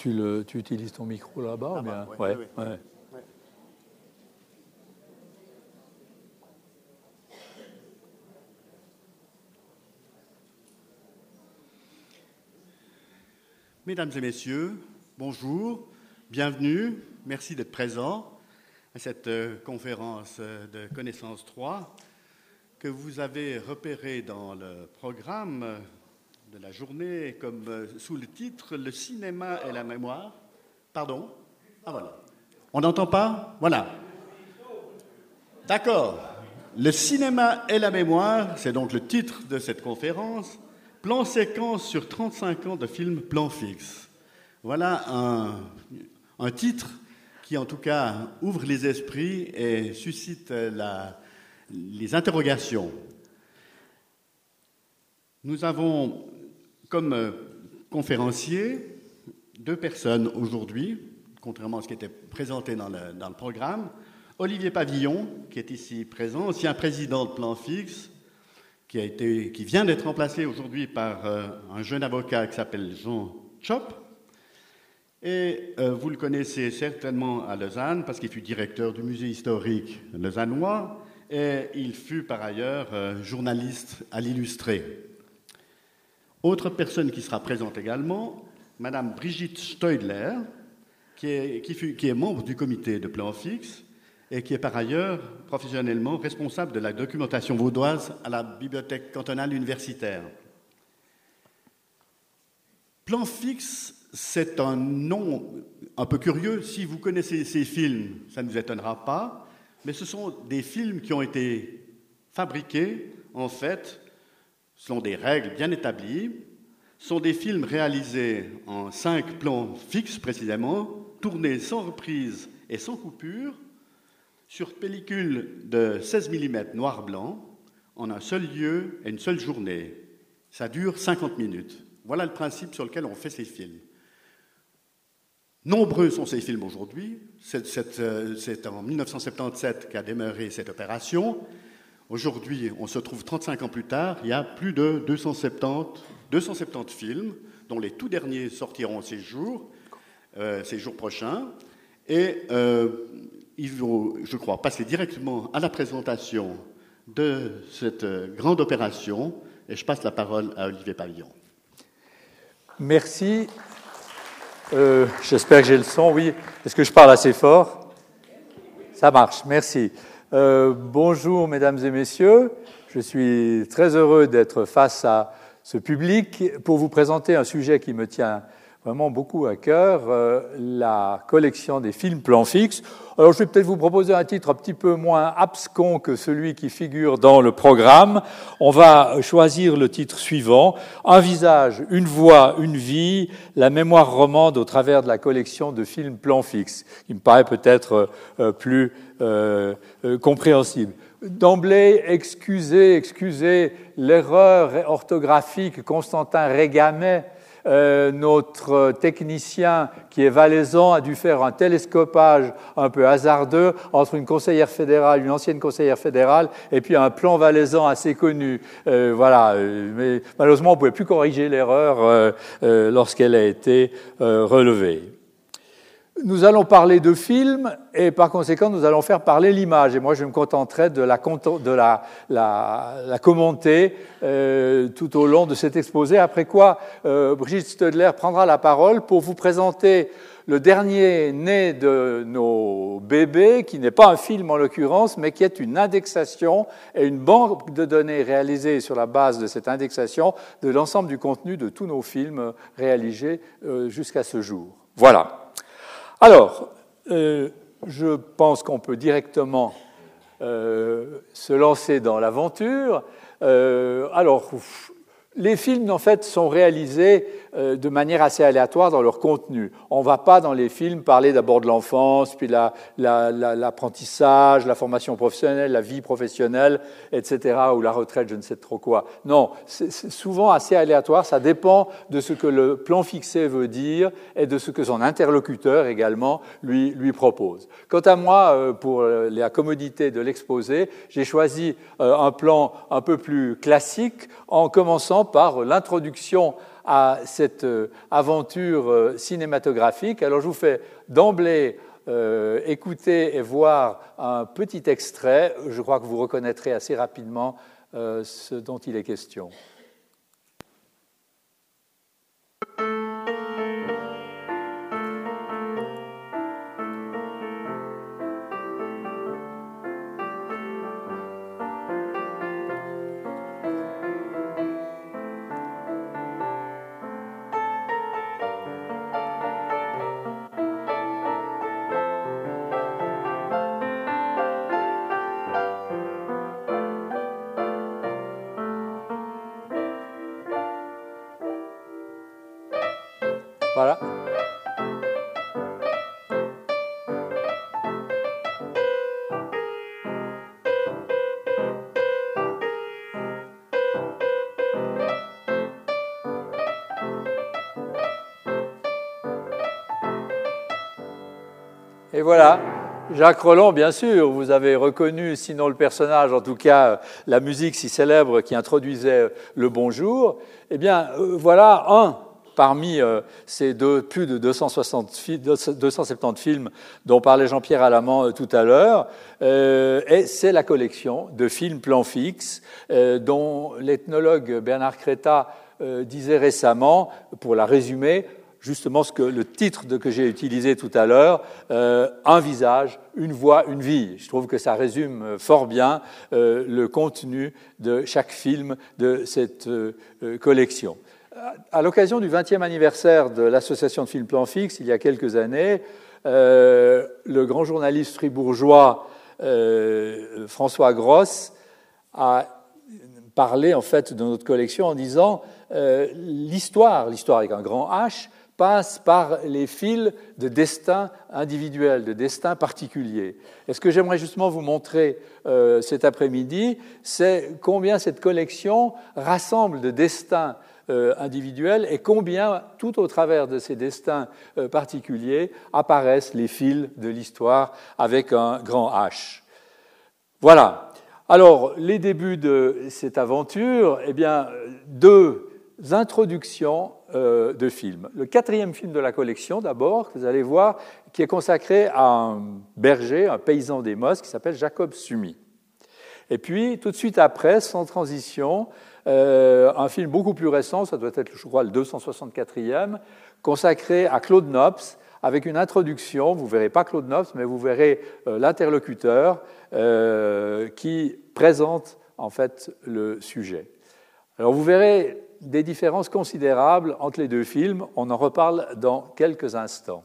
tu, le, tu utilises ton micro là-bas ou bien? ouais, ouais, ouais, ouais. Mesdames et messieurs, bonjour, bienvenue, merci d'être présents à cette euh, conférence euh, de connaissance 3 que vous avez repérée dans le programme euh, de la journée comme euh, sous le titre Le cinéma et la mémoire. Pardon? Ah voilà. On n'entend pas? Voilà. D'accord. Le cinéma et la mémoire, c'est donc le titre de cette conférence. Plan séquence sur 35 ans de films plan fixe. Voilà un, titre qui, en tout cas, ouvre les esprits et suscite les interrogations. Nous avons comme euh, conférenciers deux personnes aujourd'hui, contrairement à ce qui était présenté dans le, programme. Olivier Pavillon, qui est ici présent, ancien président de Plan Fixe, qui, a été, qui vient d'être remplacé aujourd'hui par euh, un jeune avocat qui s'appelle Jean Chop. Et euh, vous le connaissez certainement à Lausanne parce qu'il fut directeur du musée historique lausannois et il fut par ailleurs journaliste à l'illustré. Autre personne qui sera présente également, Madame Brigitte Steudler, qui est, qui qui est membre du comité de plan fixe et qui est par ailleurs professionnellement responsable de la documentation vaudoise à la bibliothèque cantonale universitaire. Plan fixe, c'est un nom un peu curieux. Si vous connaissez ces films, ça ne vous étonnera pas, mais ce sont des films qui ont été fabriqués, en fait, selon des règles bien établies. Sont des films réalisés en cinq plans fixes précisément, tournés sans reprise et sans coupure, sur pellicule de 16 mm noir-blanc, en un seul lieu et une seule journée. Ça dure 50 minutes. Voilà le principe sur lequel on fait ces films. Nombreux sont ces films aujourd'hui. C'est euh, c'est en 1977 qu'a démarré cette opération. Aujourd'hui, on se trouve 35 ans plus tard, il y a plus de 270, 270 films, dont les tout derniers sortiront ces jours, euh, ces jours prochains. Et euh, il faut, je crois, passer directement à la présentation de cette euh, grande opération. Et je passe la parole à Olivier Pavillon. Merci. Euh, J'espère que j'ai le son, oui. Est-ce que je parle assez fort Ça marche, merci. Euh, bonjour, mesdames et messieurs. Je suis très heureux d'être face à ce public pour vous présenter un sujet qui me tient vraiment beaucoup à cœur, euh, la collection des films plan fixe. Alors, je vais peut-être vous proposer un titre un petit peu moins abscon que celui qui figure dans le programme. On va choisir le titre suivant Un visage, une voix, une vie, la mémoire romande au travers de la collection de films plan fixe, qui me paraît peut-être euh, plus euh, euh, compréhensible. D'emblée, excusez, excusez l'erreur orthographique. Constantin Régamet euh, notre technicien qui est valaisan a dû faire un télescopage un peu hasardeux entre une conseillère fédérale, une ancienne conseillère fédérale, et puis un plan valaisan assez connu. Euh, voilà, euh, mais malheureusement, on ne pouvait plus corriger l'erreur lorsqu'elle a été relevée. Nous allons parler de films et par conséquent, nous allons faire parler l'image. Et moi, je me contenterai de la, de la, la, la commenter euh, tout au long de cet exposé. Après quoi, euh, Brigitte Stödler prendra la parole pour vous présenter le dernier né de nos bébés, qui n'est pas un film en l'occurrence, mais qui est une indexation et une banque de données réalisée sur la base de cette indexation de l'ensemble du contenu de tous nos films réalisés euh, jusqu'à ce jour. Voilà. Alors, euh, je pense qu'on peut directement euh, se lancer dans l'aventure. Euh, alors, les films, en fait, sont réalisés euh, de manière assez aléatoire dans leur contenu. On ne va pas dans les films parler d'abord de l'enfance, puis l'apprentissage, la, la, formation professionnelle, la vie professionnelle, etc., ou la retraite, je ne sais trop quoi. Non, c'est souvent assez aléatoire. Ça dépend de ce que le plan fixé veut dire et de ce que son interlocuteur également lui, propose. Quant à moi, euh, pour la commodité de l'exposé, j'ai choisi euh, un plan un peu plus classique en commençant par l'introduction à cette aventure cinématographique. Alors je vous fais d'emblée écouter et voir un petit extrait. Je crois que vous reconnaîtrez assez rapidement ce dont il est question. Et voilà, Jacques Roland, bien sûr, vous avez reconnu, sinon le personnage, en tout cas la musique si célèbre qui introduisait le bonjour. Eh bien, euh, voilà un parmi euh, ces deux, plus de 260 270 films dont parlait Jean-Pierre Alamand euh, tout à l'heure, euh, et c'est la collection de films plan fixe dont l'ethnologue Bernard Créta disait récemment, pour la résumer, justement ce que le titre de, que j'ai utilisé tout à l'heure, un visage, une voix, une vie. Je trouve que ça résume fort bien le contenu de chaque film de cette collection à l'occasion du 20e anniversaire de l'association de films Plan Fixe, il y a quelques années, euh, le grand journaliste fribourgeois euh, François Gross a parlé en fait de notre collection en disant euh, l'histoire, l'histoire avec un grand H, passe par les fils de destin individuel, de destin particulier. Et ce que j'aimerais justement vous montrer cet après-midi, c'est combien cette collection rassemble de destins euh, individuels et combien, tout au travers de ces destins euh, particuliers, apparaissent les fils de l'histoire avec un grand H. Voilà. Alors, les débuts de cette aventure, eh bien, deux introductions euh, de films. Le quatrième film de la collection, d'abord, que vous allez voir, qui est consacré à un berger, un paysan des Mosques, qui s'appelle Jacob Sumi. Et puis, tout de suite après, sans transition, euh, un film beaucoup plus récent, ça doit être, je crois, le 264e, consacré à Claude Nobs, avec une introduction. Vous verrez pas Claude Nobs, mais vous verrez euh, l'interlocuteur qui présente en fait le sujet. Alors vous verrez des différences considérables entre les deux films. On en reparle dans quelques instants.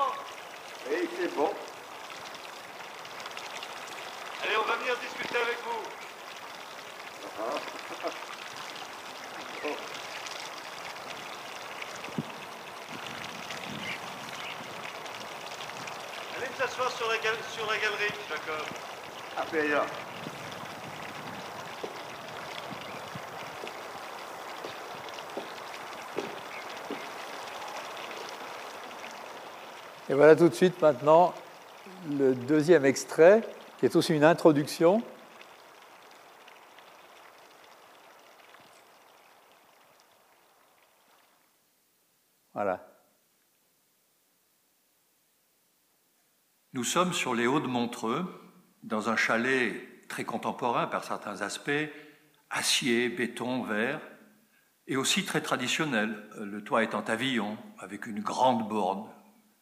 c'est bon. Allez, on va venir discuter avec vous. Ah. Allez vous asseoir sur la, sur la galerie, Jacob. Ah, bien. Et voilà tout de suite maintenant le deuxième extrait, qui est aussi une introduction. Voilà. Nous sommes sur les Hauts de Montreux, dans un chalet très contemporain par certains aspects, acier, béton, verre, et aussi très traditionnel, le toit étant pavillon, avec une grande borne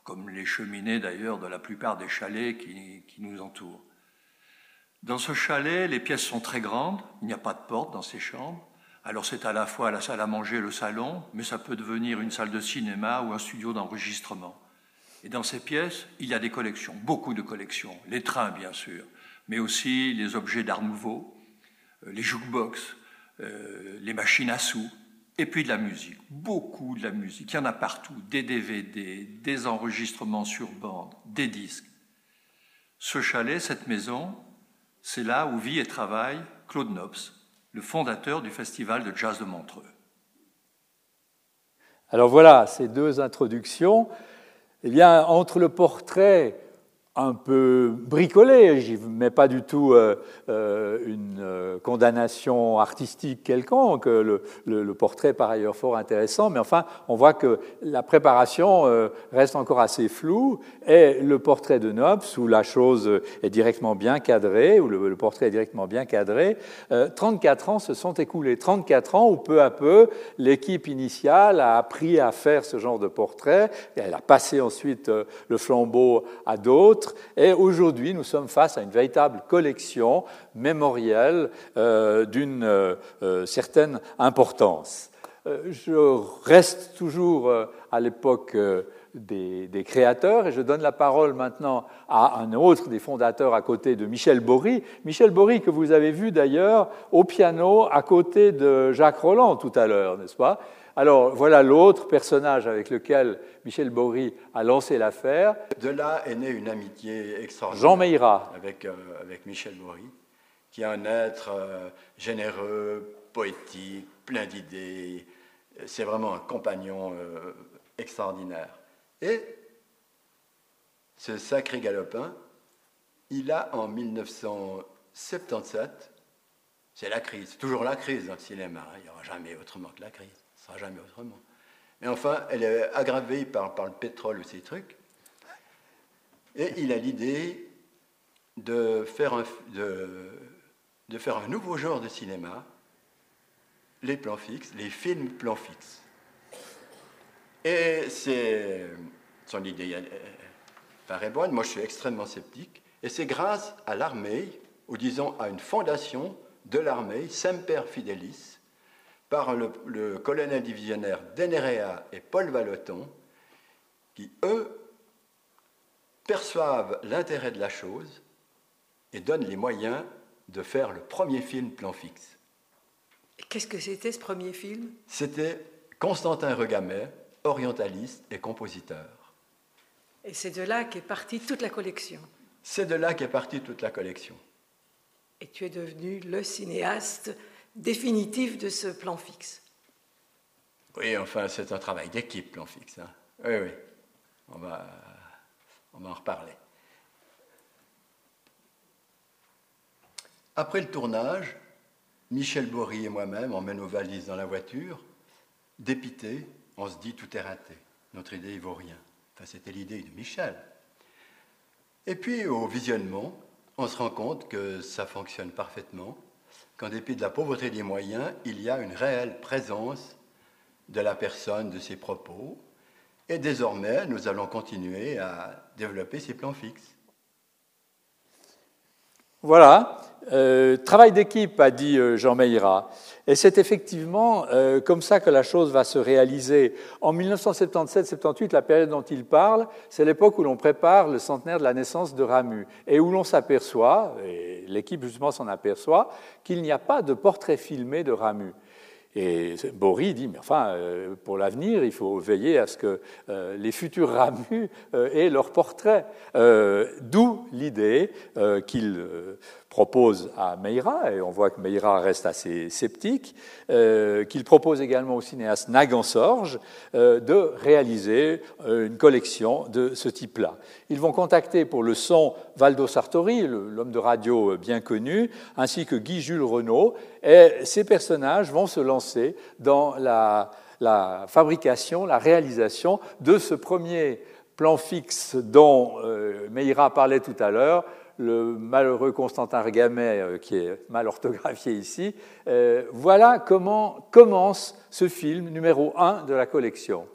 comme les cheminées d'ailleurs de la plupart des chalets qui, nous entourent. Dans ce chalet, les pièces sont très grandes, il n'y a pas de porte dans ces chambres, alors c'est à la fois la salle à manger, le salon, mais ça peut devenir une salle de cinéma ou un studio d'enregistrement. Et dans ces pièces, il y a des collections, beaucoup de collections, les trains bien sûr, mais aussi les objets d'art nouveau, euh, les jukebox, euh, les machines à sous, et puis de la musique, beaucoup de la musique. Il y en a partout, des DVD, des enregistrements sur bande, des disques. Ce chalet, cette maison, c'est là où vit et travaille Claude Nobs, le fondateur du Festival de jazz de Montreux. Alors voilà ces deux introductions. Eh bien, entre le portrait un peu bricolé, ne mets pas du tout euh, euh, une euh, condamnation artistique quelconque, le, le, portrait par ailleurs fort intéressant, mais enfin, on voit que la préparation reste encore assez floue, et le portrait de Nobs, où la chose est directement bien cadrée, où le, portrait est directement bien cadré, 34 ans se sont écoulés, 34 ans où peu à peu, l'équipe initiale a appris à faire ce genre de portrait, elle a passé ensuite le flambeau à d'autres, et aujourd'hui, nous sommes face à une véritable collection mémorielle euh, d'une euh, euh, certaine importance. je reste toujours à l'époque des, créateurs et je donne la parole maintenant à un autre des fondateurs à côté de Michel Bory. Michel Bory que vous avez vu d'ailleurs au piano à côté de Jacques Roland tout à l'heure, n'est-ce pas? Alors voilà l'autre personnage avec lequel Michel Bory a lancé l'affaire. De là est née une amitié extraordinaire. Jean Meira. Avec, euh, avec Michel Bory, qui est un être euh, généreux, poétique, plein d'idées. C'est vraiment un compagnon euh, extraordinaire. Et ce sacré galopin, il a en 1977, c'est la crise, toujours la crise dans le cinéma, il n'y aura jamais autrement que la crise jamais autrement. Mais enfin, elle est aggravée par, le pétrole ou ces trucs. Et il a l'idée de faire, un, de, de faire un nouveau genre de cinéma, les plans fixes, les films plans fixes. Et c'est son idée paraît bonne, moi je suis extrêmement sceptique, et c'est grâce à l'armée, ou disons à une fondation de l'armée, Semper Fidelis, par le, colonel divisionnaire Denerea et Paul Valoton, qui, eux, perçoivent l'intérêt de la chose et donnent les moyens de faire le premier film plan fixe. Qu'est-ce que c'était ce premier film? C'était Constantin Regamet, orientaliste et compositeur. Et c'est de là qu'est partie toute la collection. C'est de là qu'est partie toute la collection. Et tu es devenu le cinéaste définitif de ce plan fixe. Oui, enfin, c'est un travail d'équipe, plan fixe. Hein. Oui, oui, on va, on va en reparler. Après le tournage, Michel Bory et moi-même, on met nos valises dans la voiture. Dépité, on se dit tout est raté. Notre idée, il vaut rien. Enfin, c'était l'idée de Michel. Et puis, au visionnement, on se rend compte que ça fonctionne parfaitement qu'en dépit de la pauvreté des moyens, il y a une réelle présence de la personne, de ses propos. Et désormais, nous allons continuer à développer ces plans fixes. Voilà, euh, travail d'équipe, a dit euh, Jean Meira. Et c'est effectivement euh, comme ça que la chose va se réaliser. En 1977-78, la période dont il parle, c'est l'époque où l'on prépare le centenaire de la naissance de Ramu et où l'on s'aperçoit, et l'équipe justement s'en aperçoit, qu'il n'y a pas de portrait filmé de Ramu. Et Bory dit, mais enfin, pour l'avenir, il faut veiller à ce que les futurs Ramus aient leur portrait. D'où l'idée qu'il propose à Meira, et on voit que Meira reste assez sceptique, qu'il propose également au cinéaste Nagan-Sorge de réaliser une collection de ce type-là. Ils vont contacter pour le son Valdo Sartori, l'homme de radio bien connu, ainsi que Guy-Jules Renault, et ces personnages vont se lancer dans la fabrication, la réalisation de ce premier plan fixe dont euh, Meira parlait tout à l'heure, le malheureux Constantin Regamet, euh, qui est mal orthographié ici. Euh, voilà comment commence ce film numéro 1 de la collection.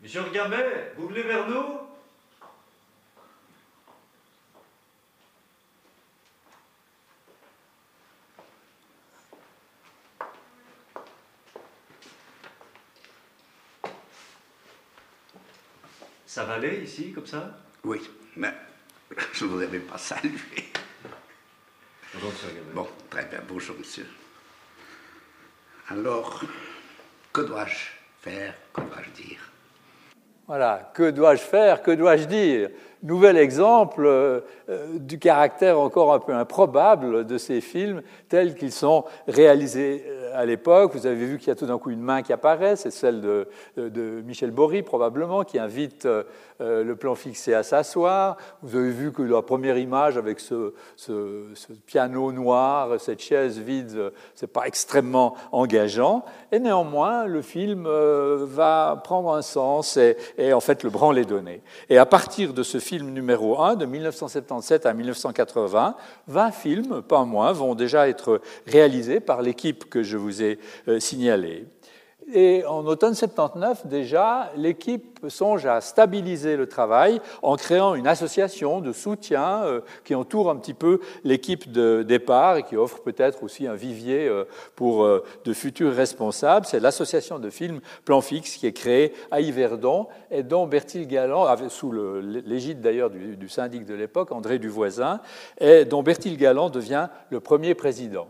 Monsieur vous venez vers nous? Ça va aller ici, comme ça? Oui, mais je ne vous avais pas salué. Bonjour. Bon, très bien, bonjour monsieur. Alors, que dois-je faire, que dois-je dire? Voilà, que dois-je faire, que dois-je dire? Nouvel exemple euh, euh, du caractère encore un peu improbable de ces films tels qu'ils sont réalisés euh, à l'époque. Vous avez vu qu'il y a tout d'un coup une main qui apparaît, c'est celle de, Michel Bory probablement, qui invite le plan fixé à s'asseoir. Vous avez vu que la première image avec ce piano noir, cette chaise vide, c'est pas extrêmement engageant. Et néanmoins, le film va prendre un sens et, et en fait le branle est donné. Et à partir de ce film, film numéro 1 de 1977 à 1980. 20 films, pas moins, vont déjà être réalisés par l'équipe que je vous ai euh, signalée. Et en automne 79, déjà, l'équipe songe à stabiliser le travail en créant une association de soutien euh, qui entoure un petit peu l'équipe de départ et qui offre peut-être aussi un vivier euh, pour euh, de futurs responsables. C'est l'association de films Plan Fixe qui est créée à Yverdon et dont Bertil Galland, sous l'égide d'ailleurs du, syndic de l'époque, André Duvoisin, et dont Bertil Galland devient le premier président.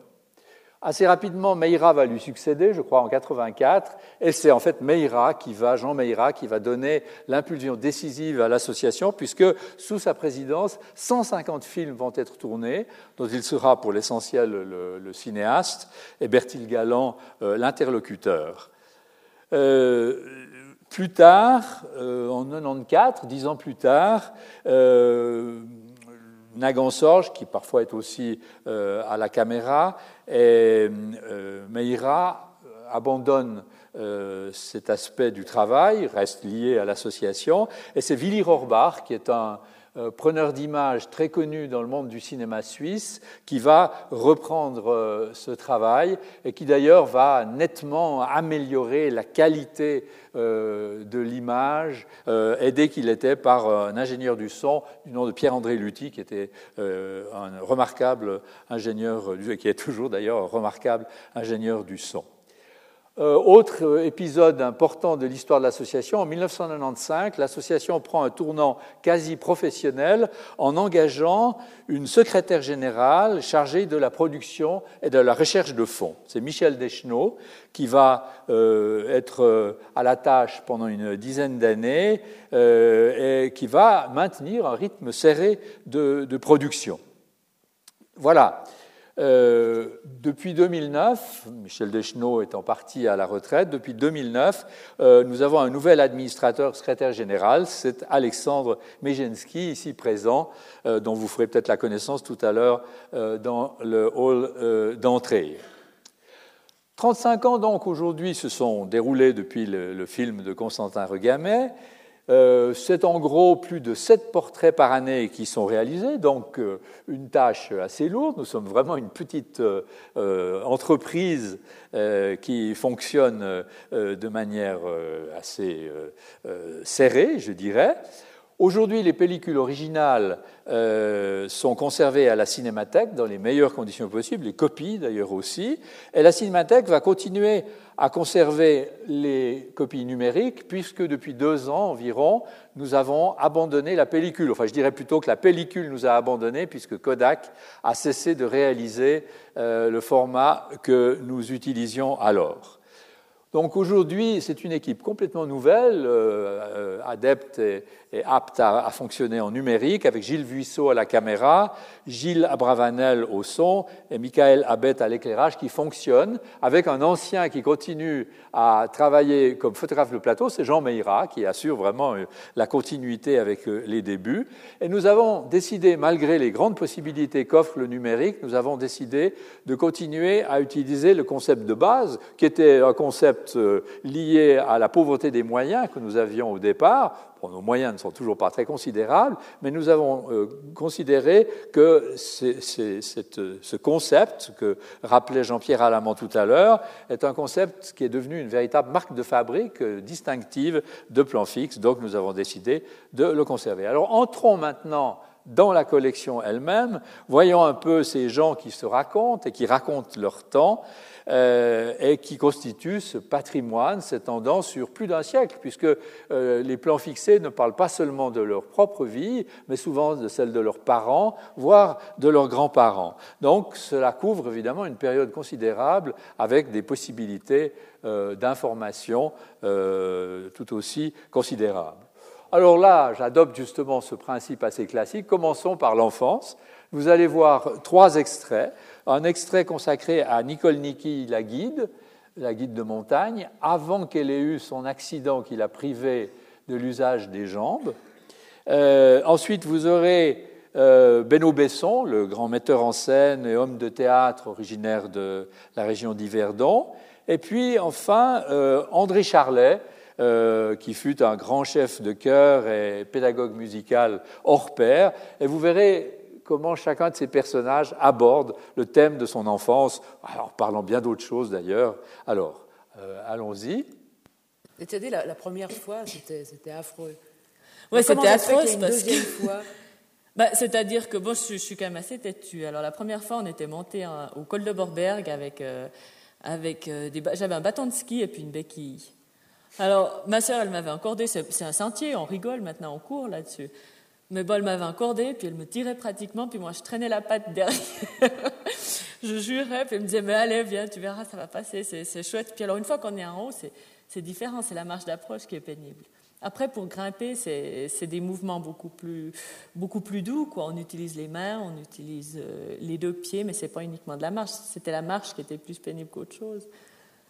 Assez rapidement, Meira va lui succéder, je crois, en 84, et c'est en fait Meira qui va, Jean Meira, qui va donner l'impulsion décisive à l'association, puisque sous sa présidence, 150 films vont être tournés, dont il sera pour l'essentiel le, cinéaste, et Bertil Galland euh, l'interlocuteur. Euh, plus tard, euh, en 94, dix ans plus tard, Nagan Sorge, qui parfois est aussi euh, à la caméra, et euh, Meira euh, abandonne cet aspect du travail, reste lié à l'association, et c'est Willy Rohrbach, qui est un, preneur d'images très connu dans le monde du cinéma suisse, qui va reprendre euh, ce travail et qui d'ailleurs va nettement améliorer la qualité euh, de l'image, aidé qu'il était par un ingénieur du son du nom de Pierre-André Lutti, qui était un remarquable ingénieur, qui est toujours d'ailleurs un remarquable ingénieur du son. Euh, autre épisode important de l'histoire de l'association, en 1995, l'association prend un tournant quasi professionnel en engageant une secrétaire générale chargée de la production et de la recherche de fonds. C'est Michel Deschenaux qui va euh, être euh, à la tâche pendant une dizaine d'années et qui va maintenir un rythme serré de, de production. Voilà. Euh, depuis 2009, Michel Deschenaux étant parti à la retraite, depuis 2009, euh, nous avons un nouvel administrateur secrétaire général, c'est Alexandre Mejensky, ici présent, euh, dont vous ferez peut-être la connaissance tout à l'heure dans le hall d'entrée. 35 ans donc aujourd'hui se sont déroulés depuis le, le film de Constantin Regamet. Euh, c'est en gros plus de 7 portraits par année qui sont réalisés, donc euh, une tâche assez lourde. Nous sommes vraiment une petite euh, entreprise qui fonctionne de manière assez serrée, je dirais. Aujourd'hui, les pellicules originales sont conservées à la Cinémathèque dans les meilleures conditions possibles, les copies d'ailleurs aussi, et la Cinémathèque va continuer à conserver les copies numériques puisque depuis deux ans environ, nous avons abandonné la pellicule. Enfin, je dirais plutôt que la pellicule nous a abandonnés puisque Kodak a cessé de réaliser euh, le format que nous utilisions alors. Donc aujourd'hui, c'est une équipe complètement nouvelle, euh, adepte et, est apte à, fonctionner en numérique, avec Gilles Vuisseau à la caméra, Gilles Abravanel au son et Michael Abet à l'éclairage, qui fonctionne avec un ancien qui continue à travailler comme photographe de plateau, c'est Jean Meira, qui assure vraiment euh, la continuité avec euh, les débuts. Et nous avons décidé, malgré les grandes possibilités qu'offre le numérique, nous avons décidé de continuer à utiliser le concept de base, qui était un concept euh, lié à la pauvreté des moyens que nous avions au départ, nos moyens ne sont toujours pas très considérables, mais nous avons euh, considéré que ce concept que rappelait Jean-Pierre Alamand tout à l'heure est un concept qui est devenu une véritable marque de fabrique euh, distinctive de plan fixe, donc nous avons décidé de le conserver. Alors entrons maintenant dans la collection elle-même, voyons un peu ces gens qui se racontent et qui racontent leur temps. Euh, et qui constitue ce patrimoine s'étendant sur plus d'un siècle, puisque euh, les plans fixés ne parlent pas seulement de leur propre vie, mais souvent de celle de leurs parents, voire de leurs grands-parents. Donc cela couvre évidemment une période considérable avec des possibilités euh, d'information tout aussi considérables. Alors là, j'adopte justement ce principe assez classique. Commençons par l'enfance. Vous allez voir trois extraits un extrait consacré à Nicole Niki, la guide, la guide de montagne, avant qu'elle ait eu son accident qui l'a privée de l'usage des jambes. Euh, ensuite, vous aurez euh, Benoît Besson, le grand metteur en scène et homme de théâtre originaire de la région d'Yverdon. Et puis, enfin, euh, André Charlet, qui fut un grand chef de chœur et pédagogue musical hors pair. Et vous verrez comment chacun de ces personnages aborde le thème de son enfance, en parlant bien d'autres choses d'ailleurs. Alors, euh, allons-y. Et tu as dit, la, première fois, c'était affreux. Oui, c'était affreux. Une deuxième fois? Bah, C'est-à-dire que bon, je, suis quand même assez têtue. Alors, la première fois, on était monté au col de Borberg avec, euh, avec euh, des. J'avais un bâton de ski et puis une béquille. Alors, ma sœur, elle m'avait encordé. C'est un sentier, on rigole maintenant, on court là-dessus. Mais bon, elle m'avait encordé, puis elle me tirait pratiquement, puis moi je traînais la patte derrière. je jurais, puis elle me disait, mais allez, viens, tu verras, ça va passer, c'est chouette. Puis alors, une fois qu'on est en haut, c'est différent, c'est la marche d'approche qui est pénible. Après, pour grimper, c'est des mouvements beaucoup plus, doux. Quoi. On utilise les mains, on utilise euh, les deux pieds, mais c'est pas uniquement de la marche. C'était la marche qui était plus pénible qu'autre chose.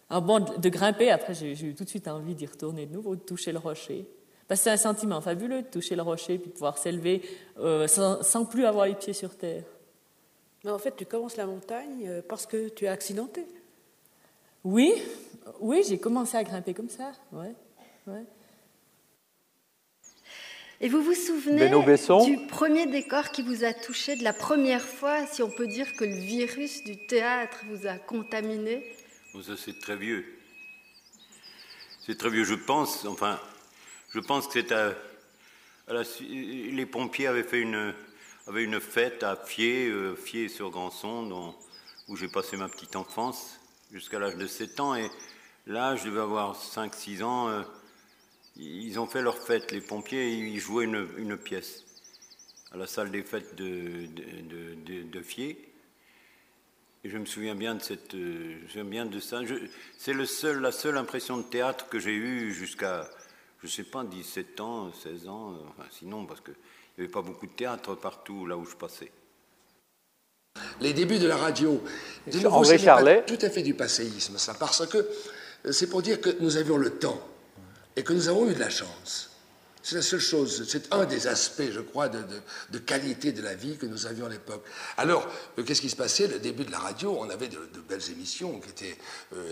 Alors bon, de grimper, après, j'ai eu tout de suite envie d'y retourner de nouveau, de toucher le rocher c'est un sentiment fabuleux de toucher le rocher puis de pouvoir s'élever euh, sans, plus avoir les pieds sur terre. Mais en fait, tu commences la montagne euh, parce que tu es accidenté. Oui, oui, j'ai commencé à grimper comme ça. Ouais, ouais. Et vous vous souvenez du premier décor qui vous a touché, de la première fois, si on peut dire que le virus du théâtre vous a contaminé? Ça, c'est très vieux. C'est très vieux, je pense. Enfin, je pense que c'est à, les pompiers avaient fait une, fête à Fier, euh, Fier sur Grandson, où j'ai passé ma petite enfance jusqu'à l'âge de 7 ans. Et là, je devais avoir 5-6 ans. Euh, ils ont fait leur fête, les pompiers, ils jouaient une, pièce à la salle des fêtes de, de, Fier. Et je me souviens bien de euh, ça. C'est la seule impression de théâtre que j'ai eue jusqu'à je ne sais pas, 17 ans, 16 ans, euh, sinon, parce qu'il n'y avait pas beaucoup de théâtre partout là où je passais. Les débuts de la radio, de nouveau, Charlet. tout à fait du passéisme, ça, parce que euh, c'est pour dire que nous avions le temps et que nous avons eu de la chance. C'est la seule chose, c'est un des aspects, je crois, de, qualité de la vie que nous avions à l'époque. Alors, euh, qu'est-ce qui se passait Le début de la radio, on avait de, belles émissions qui étaient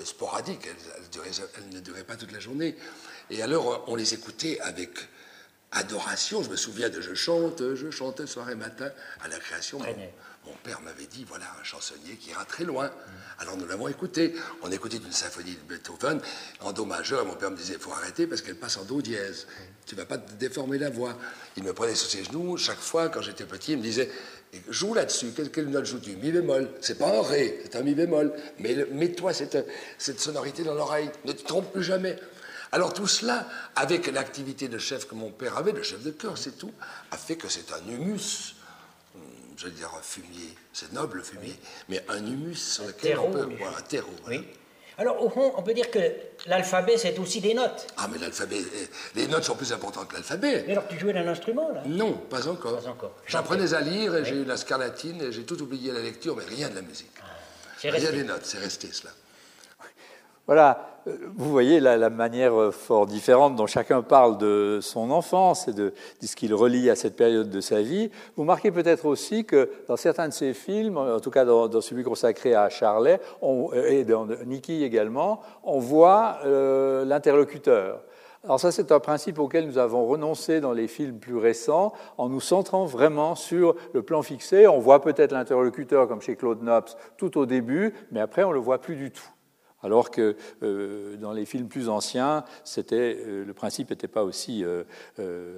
sporadiques, elles, ne duraient pas toute la journée. Et alors, on les écoutait avec adoration. Je me souviens de Je chante, je chante soir et matin à la création. Mon, père m'avait dit voilà un chansonnier qui ira très loin. Alors nous l'avons écouté. On écoutait une symphonie de Beethoven en do majeur. Mon père me disait il faut arrêter parce qu'elle passe en do dièse. Tu vas pas déformer la voix. Il me prenait sur ses genoux chaque fois quand j'étais petit. Il me disait joue là-dessus. Quelle, note joues-tu? Mi bémol. C'est pas un ré, c'est un mi bémol. Mais mets-toi cette, cette sonorité dans l'oreille. Ne te trompe plus jamais. Alors tout cela, avec l'activité de chef que mon père avait, de chef de cœur, c'est tout, a fait que c'est un humus, je veux dire un fumier, c'est noble le fumier, mais un humus sur lequel on peut un terreau. Oui. Alors, au fond, on peut dire que l'alphabet, c'est aussi des notes. Ah, mais l'alphabet, les notes sont plus importantes que l'alphabet. Mais alors, tu jouais d'un instrument, là? Non, pas encore. Pas encore. J'apprenais à lire et j'ai eu la scarlatine et j'ai tout oublié la lecture, mais rien de la musique. Ah, rien des notes, c'est resté cela. Voilà, vous voyez la, manière euh, fort différente dont chacun parle de son enfance et de, ce qu'il relie à cette période de sa vie. Vous marquez peut-être aussi que dans certains de ces films, en tout cas dans, celui consacré à Charlet et dans Nicky également, on voit euh, l'interlocuteur. Alors ça, c'est un principe auquel nous avons renoncé dans les films plus récents, en nous centrant vraiment sur le plan fixé. On voit peut-être l'interlocuteur, comme chez Claude Nobs, tout au début, mais après, on ne le voit plus du tout. Alors que euh, dans les films plus anciens, euh, le principe n'était pas aussi euh,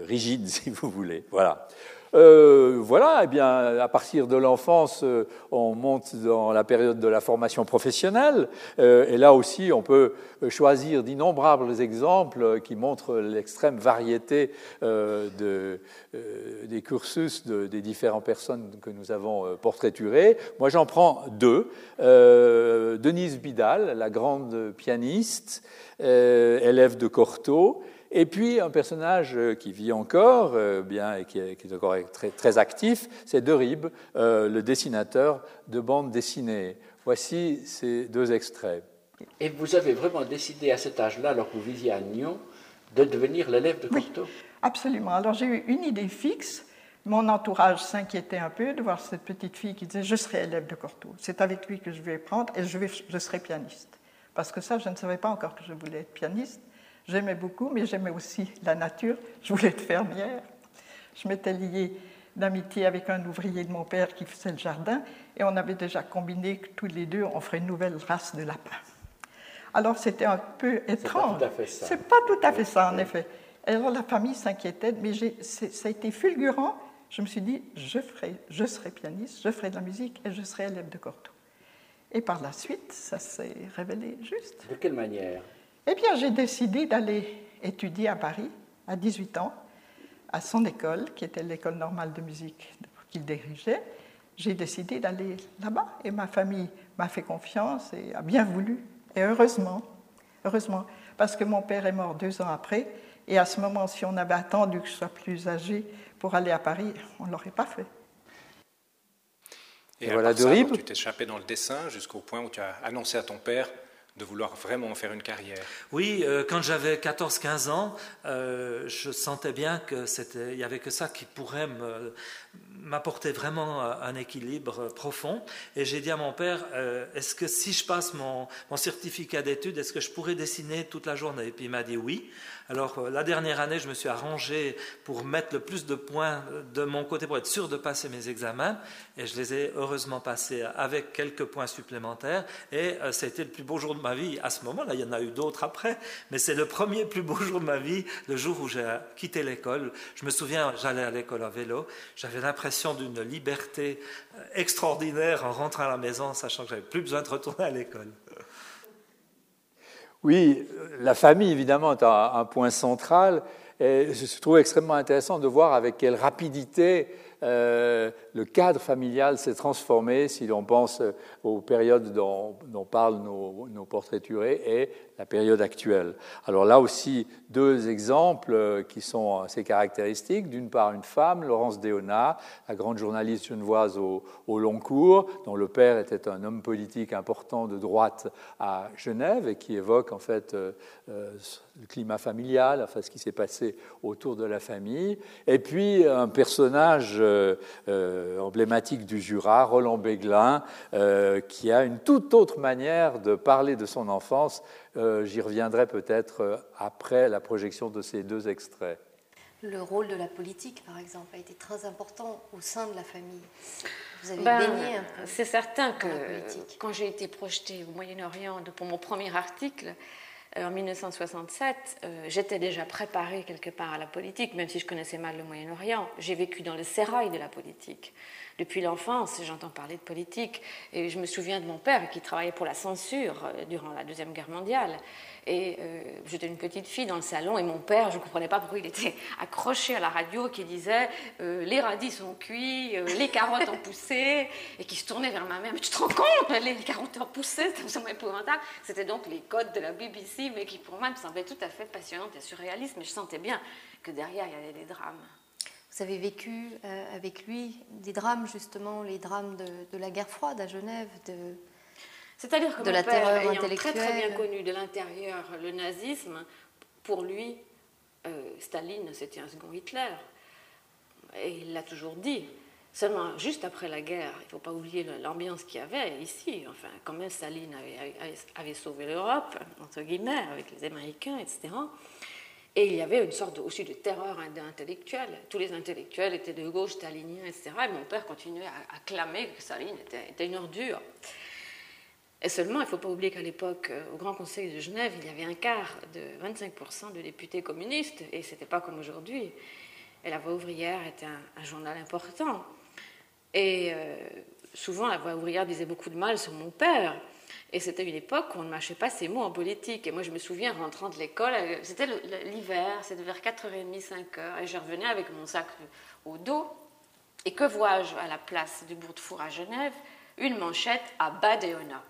rigide, si vous voulez. Voilà. Euh, voilà, eh bien, à partir de l'enfance, euh, on monte dans la période de la formation professionnelle. Euh, et là aussi, on peut choisir d'innombrables exemples qui montrent l'extrême variété de, des cursus des différentes personnes que nous avons portraiturées. Moi, j'en prends deux. Denise Bidal, la grande pianiste, élève de Cortot, et puis un personnage euh, qui vit encore, euh, bien et qui est, encore très, très actif, c'est De Rib, euh, le dessinateur de bande dessinée. Voici ces deux extraits. Et vous avez vraiment décidé à cet âge-là, alors que vous viviez à Nyon, de devenir l'élève de Cortot Absolument. Alors j'ai eu une idée fixe. Mon entourage s'inquiétait un peu de voir cette petite fille qui disait Je serai élève de Cortot. C'est avec lui que je vais prendre et je, vais, je serai pianiste. Parce que ça, je ne savais pas encore que je voulais être pianiste. J'aimais beaucoup, mais j'aimais aussi la nature. Je voulais être fermière. Je m'étais liée d'amitié avec un ouvrier de mon père qui faisait le jardin, et on avait déjà combiné que tous les deux, on ferait une nouvelle race de lapins. Alors c'était un peu étrange. C'est pas tout à fait ça, en effet. Alors la famille s'inquiétait, mais ça a été fulgurant. Je me suis dit, je, ferai, je serai pianiste, je ferai de la musique et je serai élève de Cortot. Et par la suite, ça s'est révélé juste. De quelle manière? Eh bien, j'ai décidé d'aller étudier à Paris à 18 ans, à son école, qui était l'école normale de musique qu'il dirigeait. J'ai décidé d'aller là-bas et ma famille m'a fait confiance et a bien voulu. Et heureusement, heureusement, parce que mon père est mort deux ans après. Et à ce moment, si on avait attendu que je sois plus âgé pour aller à Paris, on ne l'aurait pas fait. Et, voilà de ça, tu t'es échappé dans le dessin jusqu'au point où tu as annoncé à ton père de vouloir vraiment faire une carrière. Oui, euh, quand j'avais 14-15 ans, euh, je sentais bien que c'était, il avait que ça qui pourrait me, m'apportait vraiment un équilibre profond. Et j'ai dit à mon père, euh, est-ce que si je passe mon, mon certificat d'études, est-ce que je pourrais dessiner toute la journée? Et puis il m'a dit oui. Alors euh, la dernière année, je me suis arrangé pour mettre le plus de points de mon côté pour être sûr de passer mes examens. Et je les ai heureusement passés avec quelques points supplémentaires. Et euh, ça a été le plus beau jour de ma vie. À ce moment-là, il y en a eu d'autres après. Mais c'est le premier plus beau jour de ma vie, le jour où j'ai quitté l'école. Je me souviens, j'allais à l'école à vélo. J'avais l'impression d'une liberté euh, extraordinaire en rentrant à la maison, sachant que j'avais plus besoin de retourner à l'école. Oui, la famille, évidemment, est un, point central. Et je trouve extrêmement intéressant de voir avec quelle rapidité euh, le cadre familial s'est transformé, si l'on pense aux périodes dont, parlent nos, nos portraiturés et la période actuelle. Alors là aussi, deux exemples euh, qui sont assez caractéristiques. D'une part, une femme, Laurence Déona, la grande journaliste genevoise au, au, long cours, dont le père était un homme politique important de droite à Genève et qui évoque en fait euh, euh, le climat familial, enfin ce qui s'est passé autour de la famille. Et puis un personnage emblématique du Jura, Roland Béglin, qui a une toute autre manière de parler de son enfance euh, j'y reviendrai peut-être euh, après la projection de ces deux extraits. Le rôle de la politique, par exemple, a été très important au sein de la famille. Vous avez ben, baigné un C'est certain que quand j'ai été projetée au Moyen-Orient pour mon premier article, en 1967, j'étais déjà préparée quelque part à la politique, même si je connaissais mal le Moyen-Orient. J'ai vécu dans le sérail de la politique. Depuis l'enfance, j'entends parler de politique. Et je me souviens de mon père qui travaillait pour la censure durant la Deuxième Guerre mondiale. Et euh, j'étais une petite fille dans le salon et mon père, je ne comprenais pas pourquoi il était accroché à la radio qui disait euh, les radis sont cuits, euh, les carottes ont poussé, et qui se tournait vers ma mère. Mais tu te rends compte, les, carottes ont poussé, c'était épouvantable. C'était donc les codes de la BBC, mais qui pour moi me semblaient tout à fait passionnantes et surréalistes, mais je sentais bien que derrière il y avait des drames. Vous avez vécu avec lui des drames, justement, les drames de, de la guerre froide à Genève, de, c'est-à-dire que de mon la père, ayant très très bien connu de l'intérieur le nazisme, pour lui, euh, Staline, c'était un second Hitler. Et il l'a toujours dit. Seulement, juste après la guerre, il ne faut pas oublier l'ambiance qu'il y avait ici. Enfin, quand même, Staline avait, sauvé l'Europe, entre guillemets, avec les Américains, etc. Et il y avait une sorte aussi de terreur intellectuelle. Tous les intellectuels étaient de gauche, staliniens, etc. Et mon père continuait à, clamer que Staline était, une ordure. Et seulement, il ne faut pas oublier qu'à l'époque, euh, au Grand Conseil de Genève, il y avait un quart de 25% de députés communistes, et ce n'était pas comme aujourd'hui. Et la Voix ouvrière était un, journal important. Et euh, souvent, la Voix ouvrière disait beaucoup de mal sur mon père. Et c'était une époque où on ne mâchait pas ses mots en politique. Et moi, je me souviens, rentrant de l'école, euh, c'était l'hiver, c'était vers 4h30, 5h, et je revenais avec mon sac au dos. Et que vois-je à la place du bourg de Four à Genève? Une manchette à Badéona.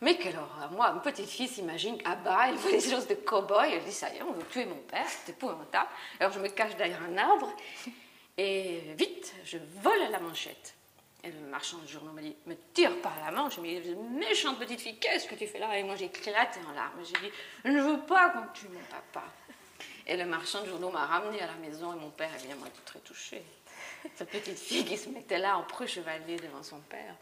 Mais quelle horreur Moi, une petite fille s'imagine ah bah, elle voit des choses de cow-boy, elle dit ça y est, on veut tuer mon père, c'est épouvantable. Alors je me cache derrière un arbre et vite, je vole la manchette. Et le marchand de journaux me dit Me tire par la manche. Je me dis Méchante petite fille, qu'est-ce que tu fais là? Et moi, j'ai éclaté en larmes. J'ai dit Je ne veux pas qu'on tue mon papa. Et le marchand de journaux m'a ramené à la maison et mon père, évidemment, était très touché. Cette petite fille qui se mettait là en preux chevalier devant son père.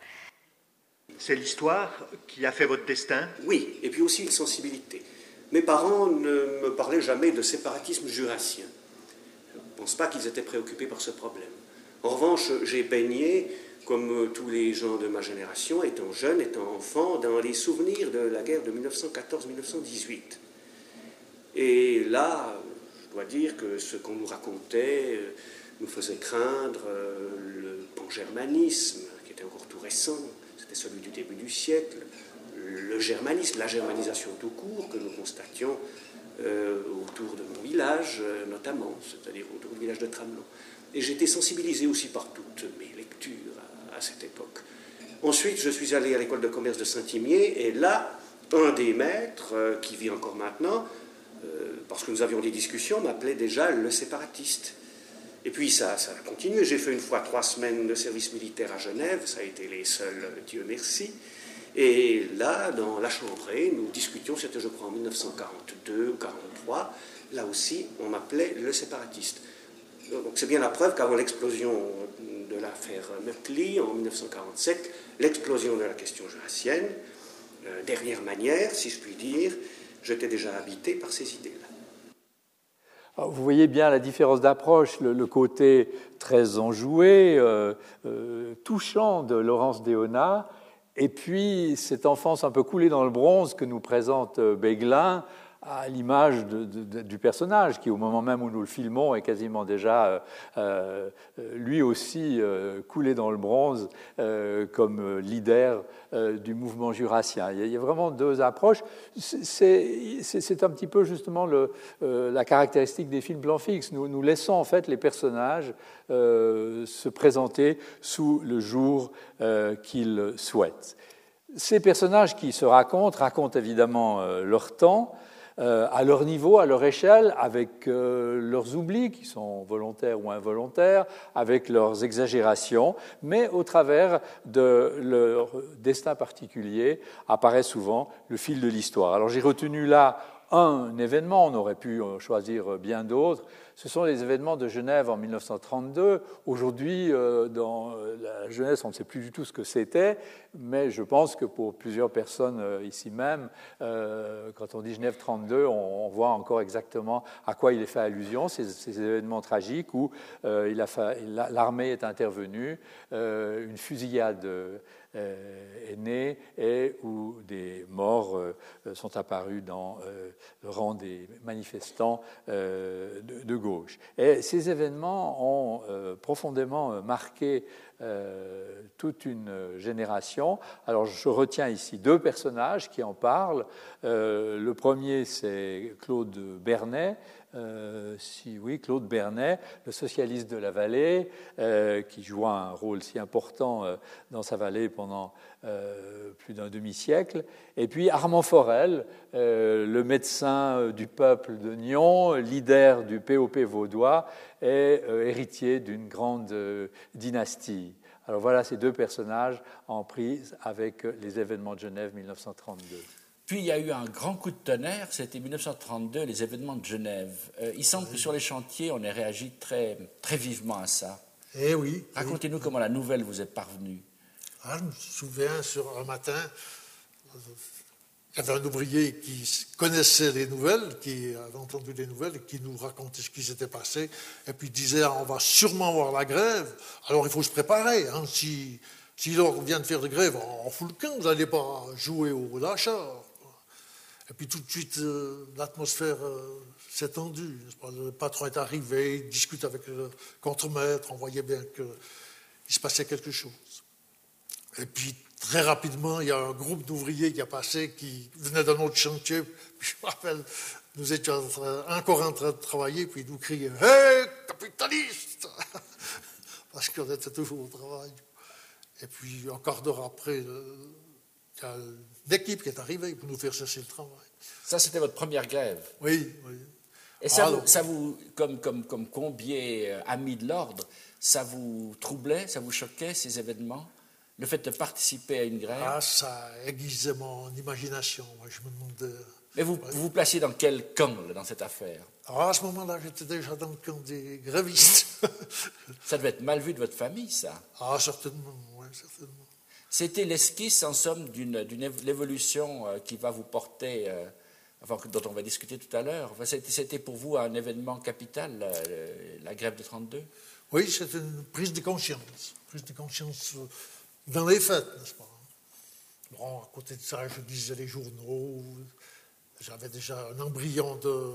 C'est l'histoire qui a fait votre destin? Oui, et puis aussi une sensibilité. Mes parents ne me parlaient jamais de séparatisme jurassien. Je ne pense pas qu'ils étaient préoccupés par ce problème. En revanche, j'ai baigné, comme tous les gens de ma génération, étant jeune, étant enfant, dans les souvenirs de la guerre de 1914-1918. Et là, je dois dire que ce qu'on nous racontait euh, nous faisait craindre euh, le pan-germanisme, qui était encore tout récent, c'était celui du début du siècle, le germanisme, la germanisation tout court que nous constations euh, autour de mon village, euh, notamment, c'est-à-dire autour du village de Tramelon. Et j'étais sensibilisé aussi par toutes mes lectures à, cette époque. Ensuite, je suis allé à l'école de commerce de Saint-Imier, et là, un des maîtres, euh, qui vit encore maintenant, parce que nous avions des discussions, m'appelait déjà le séparatiste. Et puis ça, ça a continué. J'ai fait une fois trois semaines de service militaire à Genève, ça a été les seuls, Dieu merci. Et là, dans la chambrée, nous discutions, c'était je crois en 1942 ou 1943, là aussi, on m'appelait le séparatiste. Donc c'est bien la preuve qu'avant l'explosion l'affaire Merkley en 1947, l'explosion de la question jurassienne, euh, dernière manière, si je puis dire, j'étais déjà habité par ces idées-là. Vous voyez bien la différence d'approche, le, côté très enjoué, euh, euh, touchant de Laurence Déona, et puis cette enfance un peu coulée dans le bronze que nous présente Béglin, à l'image du personnage qui, au moment même où nous le filmons, est quasiment déjà euh, euh, lui aussi euh, coulé dans le bronze comme leader du mouvement jurassien. Il y, a, vraiment deux approches. C'est un petit peu justement la caractéristique des films plan fixe. Nous, nous laissons en fait les personnages se présenter sous le jour qu'ils souhaitent. Ces personnages qui se racontent racontent évidemment leur temps, à leur niveau, à leur échelle, avec euh, leurs oublis qui sont volontaires ou involontaires, avec leurs exagérations, mais au travers de leur destin particulier apparaît souvent le fil de l'histoire. Alors j'ai retenu là un événement, on aurait pu choisir bien d'autres, ce sont les événements de Genève en 1932. Aujourd'hui, euh, dans euh, la jeunesse, on ne sait plus du tout ce que c'était, mais je pense que pour plusieurs personnes ici même, quand on dit Genève 32, on, voit encore exactement à quoi il est fait allusion, ces, ces événements tragiques où l'armée est intervenue, une fusillade euh, est né et où des morts euh, sont apparus dans euh, le rang des manifestants de, gauche. Ces événements ont profondément marqué toute une génération. Alors je retiens ici deux personnages qui en parlent. le premier, c'est Claude Bernet, euh, si oui, Claude Bernet, le socialiste de la vallée, euh, qui joua un rôle si important euh, dans sa vallée pendant plus d'un demi-siècle, et puis Armand Forel, le médecin du peuple de Nyon, leader du POP vaudois et héritier d'une grande dynastie. Alors voilà ces deux personnages en prise avec les événements de Genève 1932. Puis il y a eu un grand coup de tonnerre, c'était 1932, les événements de Genève. Euh, il semble que sur les chantiers, on ait réagi très, très vivement à ça. Eh oui. Racontez-nous comment la nouvelle vous est parvenue. Ah, je me souviens, sur un matin, il y avait un ouvrier qui connaissait les nouvelles, qui avait entendu les nouvelles et qui nous racontait ce qui s'était passé. Et puis il disait On va sûrement avoir la grève, alors il faut se préparer. Hein. Si, si l'on vient de faire de grève, en fout le camp, vous n'allez pas jouer au lâcheur. Et puis tout de suite, euh, l'atmosphère euh, s'est tendue. Le patron est arrivé, il discute avec le contremaître, on voyait bien qu'il se passait quelque chose. Et puis très rapidement, il y a un groupe d'ouvriers qui a passé, qui venait d'un autre chantier. je me rappelle, nous étions encore en train de travailler, puis ils nous criaient Hé, capitaliste Parce qu'on était toujours au travail. Et puis, un quart d'heure après, euh, il y a l'équipe qui est arrivée pour nous faire cesser le travail. Ça, c'était votre première grève Oui, oui. Et ça, vous, ça vous, comme, comme, comme combier euh, ami de l'ordre, ça vous troublait, ça vous choquait, ces événements? Le fait de participer à une grève? Ah, ça aiguisait mon imagination. Moi, je me demandais... Mais vous vous, vous placiez dans quel camp dans cette affaire? Ah, À ce moment-là, j'étais déjà dans le camp des grévistes. ça devait être mal vu de votre famille, ça Ah, certainement, oui, certainement. C'était l'esquisse, en somme, d'une évolution euh, qui va vous porter, euh, dont on va discuter tout à l'heure. C'était pour vous un événement capital, la grève de 32 Oui, c'était une prise de conscience. Prise de conscience euh, dans les faits, n'est-ce pas? Bon, à côté de ça, je lisais les journaux. J'avais déjà un embryon de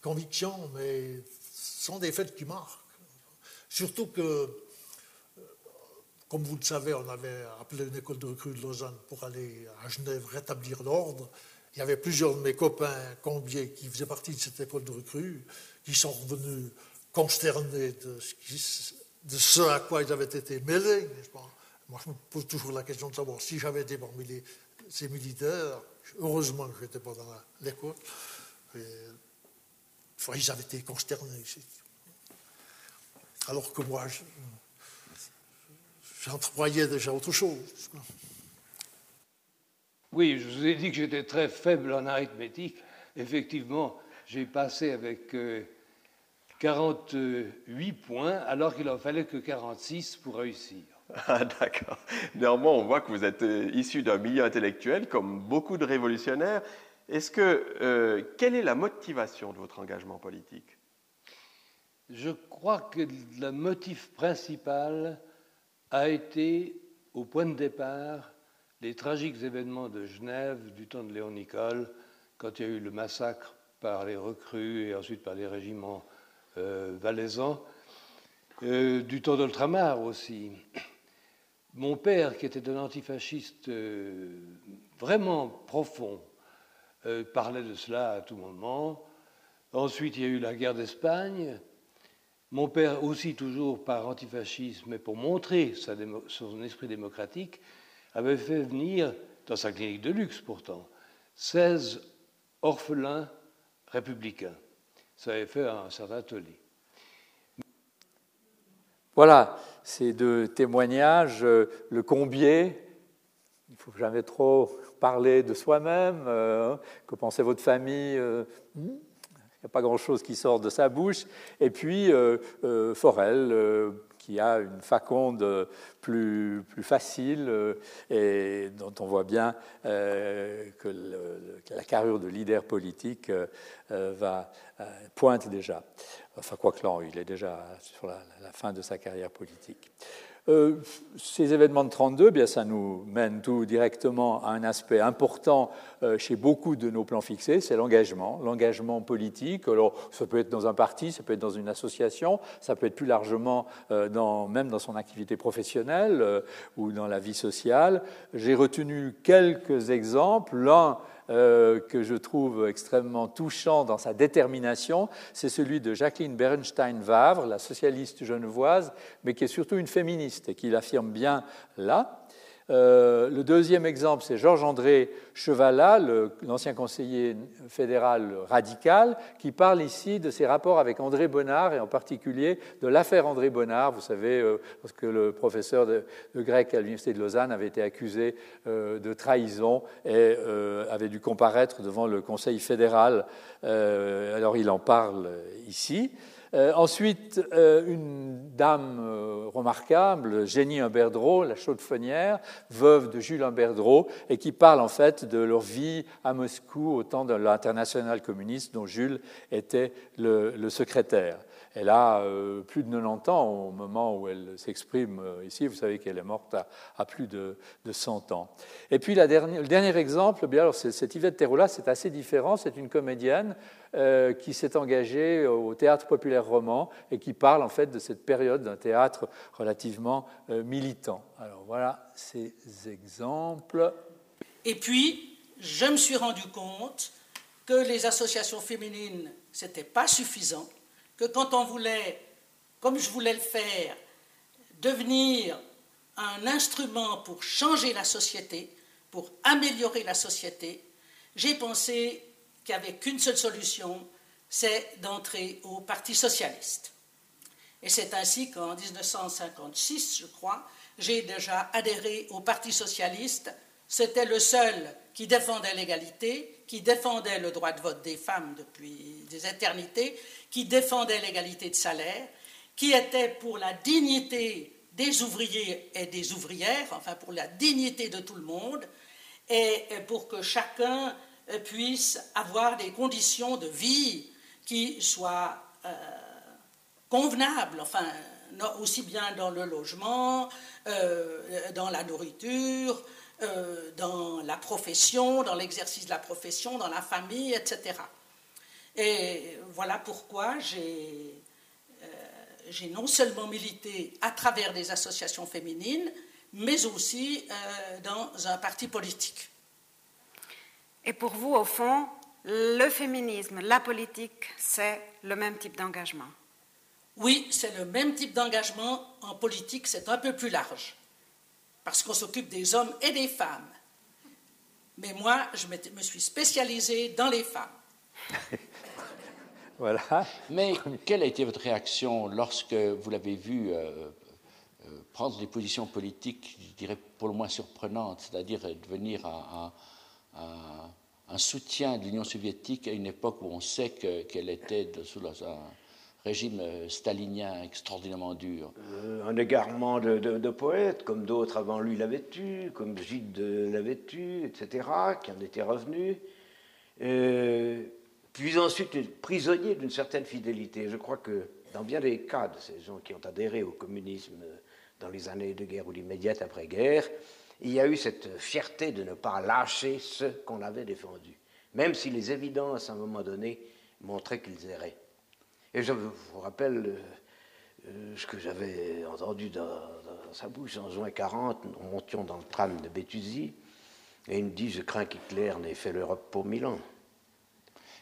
conviction, mais ce sont des faits qui marquent. Surtout que comme vous le savez, on avait appelé une école de recrues de Lausanne pour aller à Genève rétablir l'ordre. Il y avait plusieurs de mes copains combiers qui faisaient partie de cette école de recrues, qui sont revenus consternés de ce, à quoi ils avaient été mêlés. Moi, je me pose toujours la question de savoir si j'avais été parmi ces militaires. Heureusement que je n'étais pas dans l'école. Enfin, ils avaient été consternés. Alors que moi, je, j'entrevoyais déjà autre chose. Oui, je vous ai dit que j'étais très faible en arithmétique. Effectivement, j'ai passé avec 48 euh, points, alors qu'il en fallait que 46 pour réussir. Ah, d'accord. Néanmoins, on voit que vous êtes euh, issu d'un milieu intellectuel, comme beaucoup de révolutionnaires. Est-ce que, euh, quelle est la motivation de votre engagement politique? Je crois que le motif principal, a été, au point de départ, les tragiques événements de Genève du temps de Léon Nicole, quand il y a eu le massacre par les recrues et ensuite par les régiments euh, valaisans, euh, du temps d'Ultramar aussi. Mon père, qui était un antifasciste euh, vraiment profond, parlait de cela à tout moment. Ensuite, il y a eu la guerre d'Espagne, mon père aussi, toujours par antifascisme, mais pour montrer son esprit démocratique, avait fait venir, dans sa clinique de luxe pourtant, 16 orphelins républicains. Ça avait fait un certain atelier. Voilà, ces deux témoignages, le combier, il ne faut jamais trop parler de soi-même, euh, que pensait votre famille, euh, hmm, n'y a pas grand-chose qui sort de sa bouche. Et puis Forel, qui a une faconde plus, facile et dont on voit bien que, la carrure de leader politique va, pointe déjà. Enfin, quoi que là, il est déjà sur la fin de sa carrière politique. Euh, ces événements de 32, bien, ça nous mène tout directement à un aspect important euh, chez beaucoup de nos plans fixés, c'est l'engagement, l'engagement politique. Alors, ça peut être dans un parti, ça peut être dans une association, ça peut être plus largement euh, même dans son activité professionnelle ou dans la vie sociale. J'ai retenu quelques exemples. L'un euh, que je trouve extrêmement touchant dans sa détermination, c'est celui de Jacqueline Bernstein-Vavre, la socialiste genevoise, mais qui est surtout une féministe et qui l'affirme bien là. Euh, le deuxième exemple, c'est Georges-André Chevalat, l'ancien conseiller fédéral radical, qui parle ici de ses rapports avec André Bonnard et en particulier de l'affaire André Bonnard. Vous savez, euh, parce que le professeur de, grec à l'Université de Lausanne avait été accusé euh, de trahison et avait dû comparaître devant le Conseil fédéral. alors il en parle ici. Euh, ensuite, euh, une dame euh, remarquable, Jenny Humberdreau, la chaude-fonnière, veuve de Jules Humberdreau, et qui parle en fait de leur vie à Moscou au temps de l'international communiste dont Jules était le secrétaire. Elle a euh, plus de 90 ans au moment où elle s'exprime euh, ici. Vous savez qu'elle est morte à, plus de, 100 ans. Et puis le dernier exemple, bien alors cette Yvette Terroula, c'est assez différent. C'est une comédienne euh, qui s'est engagée au théâtre populaire roman et qui parle en fait de cette période d'un théâtre relativement militant. Alors voilà ces exemples. Et puis, je me suis rendu compte que les associations féminines, ce n'était pas suffisant que quand on voulait, comme je voulais le faire, devenir un instrument pour changer la société, pour améliorer la société, j'ai pensé qu'il n'y avait qu'une seule solution, c'est d'entrer au Parti socialiste. Et c'est ainsi qu'en 1956, je crois, j'ai déjà adhéré au Parti socialiste. C'était le seul qui défendait l'égalité, qui défendait le droit de vote des femmes depuis des éternités, qui défendait l'égalité de salaire, qui était pour la dignité des ouvriers et des ouvrières, enfin pour la dignité de tout le monde, et pour que chacun puisse avoir des conditions de vie qui soient euh, convenables, enfin aussi bien dans le logement, euh, dans la nourriture, euh, dans la profession, dans l'exercice de la profession, dans la famille, etc. Et voilà pourquoi euh, j'ai non seulement milité à travers des associations féminines, mais aussi euh, dans un parti politique. Et pour vous, au fond, le féminisme, la politique, c'est le même type d'engagement? Oui, c'est le même type d'engagement. En politique, c'est un peu plus large, parce qu'on s'occupe des hommes et des femmes. Mais moi, je me suis spécialisée dans les femmes. Mais quelle a été votre réaction lorsque vous l'avez vu euh, euh, prendre des positions politiques, je dirais pour le moins surprenantes, c'est-à-dire devenir un, un, soutien de l'Union soviétique à une époque où on sait qu'elle était sous un régime euh, stalinien extraordinairement dur Un égarement de, de, poète, comme d'autres avant lui l'avaient eu, comme Gide l'avait eu, etc., qui en étaient revenus puis ensuite prisonnier d'une certaine fidélité. Je crois que dans bien des cas de ces gens qui ont adhéré au communisme dans les années de guerre ou l'immédiate après-guerre, il y a eu cette fierté de ne pas lâcher ce qu'on avait défendu, même si les évidences à un moment donné montraient qu'ils erraient. Et je vous rappelle euh, ce que j'avais entendu dans, sa bouche en juin 40, nous montions dans le tram de Béthusy, et il me dit Je crains qu'Hitler n'ait fait l'Europe pour Milan.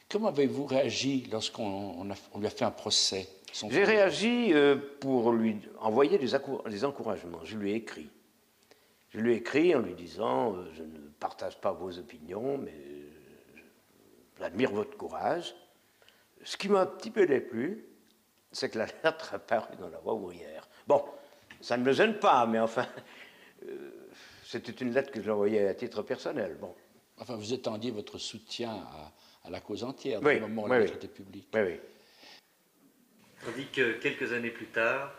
Comment avez-vous réagi lorsqu'on lui a fait un procès J'ai réagi euh, pour lui envoyer des, encouragements. Je lui ai écrit. Je lui ai écrit en lui disant euh, Je ne partage pas vos opinions, mais j'admire votre courage. Ce qui m'a un petit peu déplu, c'est que la lettre a paru dans la voie ouvrière. Bon, ça ne me gêne pas, mais enfin, euh, c'était une lettre que j'envoyais à titre personnel. Bon. Enfin, vous étendiez votre soutien à, à la cause entière, oui, moment où la était publique. Oui, oui. Tandis que quelques années plus tard,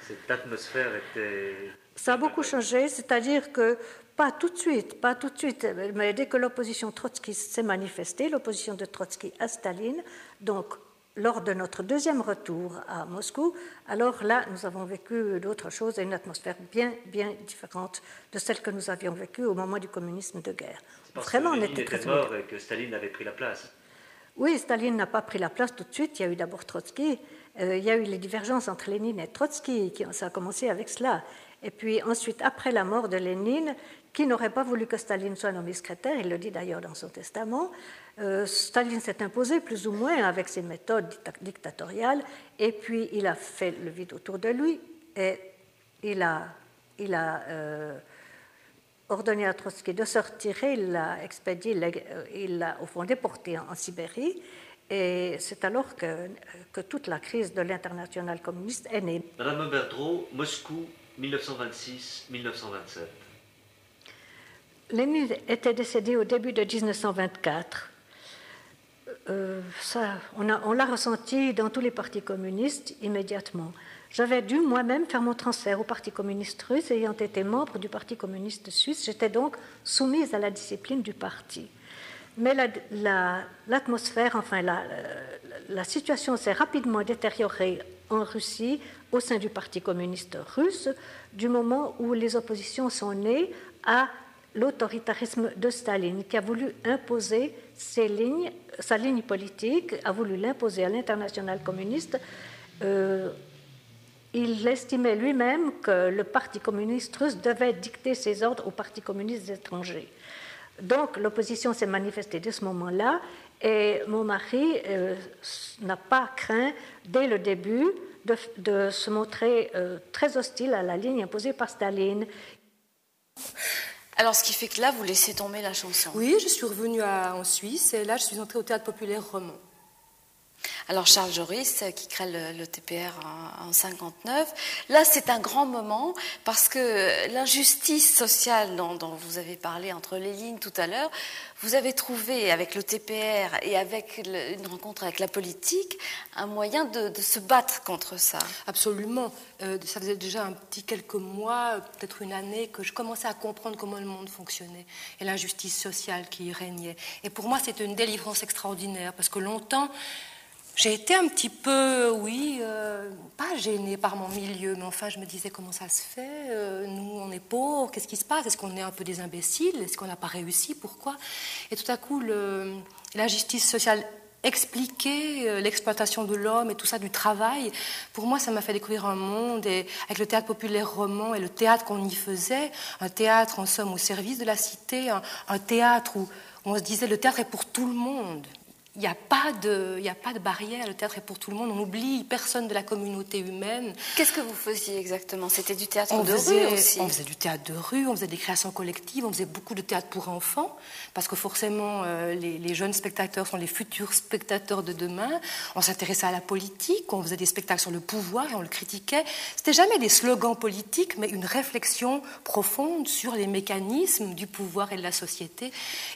cette atmosphère était... Ça a beaucoup changé, c'est-à-dire que pas tout de suite, pas tout de suite, mais dès que l'opposition trotskiste s'est manifestée, l'opposition de Trotsky à Staline, donc lors de notre deuxième retour à Moscou, alors là, nous avons vécu d'autres choses et une atmosphère bien, bien différente de celle que nous avions vécue au moment du communisme de guerre. Vraiment, on était, était mort et que Staline avait pris la place. Oui, Staline n'a pas pris la place tout de suite. Il y a eu d'abord Trotsky. Euh, il y a eu les divergences entre Lénine et Trotsky. Qui, ça a commencé avec cela. Et puis ensuite, après la mort de Lénine, qui n'aurait pas voulu que Staline soit nommé secrétaire, il le dit d'ailleurs dans son testament, euh, Staline s'est imposé plus ou moins avec ses méthodes dictatoriales, et puis il a fait le vide autour de lui, et il a, euh, ordonné à Trotsky de se retirer, il l'a expédié, il l'a au fond déporté en, Sibérie, et c'est alors que, que, toute la crise de l'international communiste est née. Madame Berdreau, Moscou, 1926-1927. Lénine était décédé au début de 1924. Euh, ça, on, l'a ressenti dans tous les partis communistes immédiatement. J'avais dû moi-même faire mon transfert au Parti communiste russe, ayant été membre du Parti communiste suisse. J'étais donc soumise à la discipline du parti. Mais l'atmosphère, enfin la situation s'est rapidement détériorée en Russie au sein du Parti communiste russe du moment où les oppositions sont nées à l'autoritarisme de Staline, qui a voulu imposer sa ligne politique, a voulu l'imposer à l'international communiste. Euh, il estimait lui-même que le Parti communiste russe devait dicter ses ordres aux partis communistes étrangers. Donc l'opposition s'est manifestée dès ce moment-là et mon mari euh, n'a pas craint dès le début de, se montrer euh, très hostile à la ligne imposée par Staline. Alors, ce qui fait que là, vous laissez tomber la chanson. Oui, je suis revenue en Suisse et là, je suis entrée au théâtre populaire roman. Alors Charles Joris, qui crée le, TPR en, 59, là c'est un grand moment parce que l'injustice sociale dont, vous avez parlé entre les lignes tout à l'heure, vous avez trouvé avec le TPR et avec une rencontre avec la politique un moyen de, se battre contre ça. Absolument. Euh, ça faisait déjà un petit quelques mois, peut-être une année, que je commençais à comprendre comment le monde fonctionnait et l'injustice sociale qui y régnait. Et pour moi, c'était une délivrance extraordinaire parce que longtemps, j'ai été un petit peu, oui, euh, pas gênée par mon milieu, mais enfin, je me disais comment ça se fait euh, Nous, on est pauvres, qu'est-ce qui se passe Est-ce qu'on est un peu des imbéciles Est-ce qu'on n'a pas réussi Pourquoi? Et tout à coup, la justice sociale expliquer euh, l'exploitation de l'homme et tout ça, du travail, pour moi, ça m'a fait découvrir un monde. Et avec le théâtre populaire roman et le théâtre qu'on y faisait, un théâtre en somme au service de la cité, un, théâtre où on se disait le théâtre est pour tout le monde. Il n'y a, pas de, a pas de barrière, le théâtre est pour tout le monde, on n'oublie personne de la communauté humaine. Qu'est-ce que vous faisiez exactement? C'était du théâtre de rue aussi On faisait du théâtre de rue, on faisait des créations collectives, on faisait beaucoup de théâtre pour enfants, parce que forcément euh, les, jeunes spectateurs sont les futurs spectateurs de demain. On s'intéressait à la politique, on faisait des spectacles sur le pouvoir et on le critiquait. C'était jamais des slogans politiques, mais une réflexion profonde sur les mécanismes du pouvoir et de la société.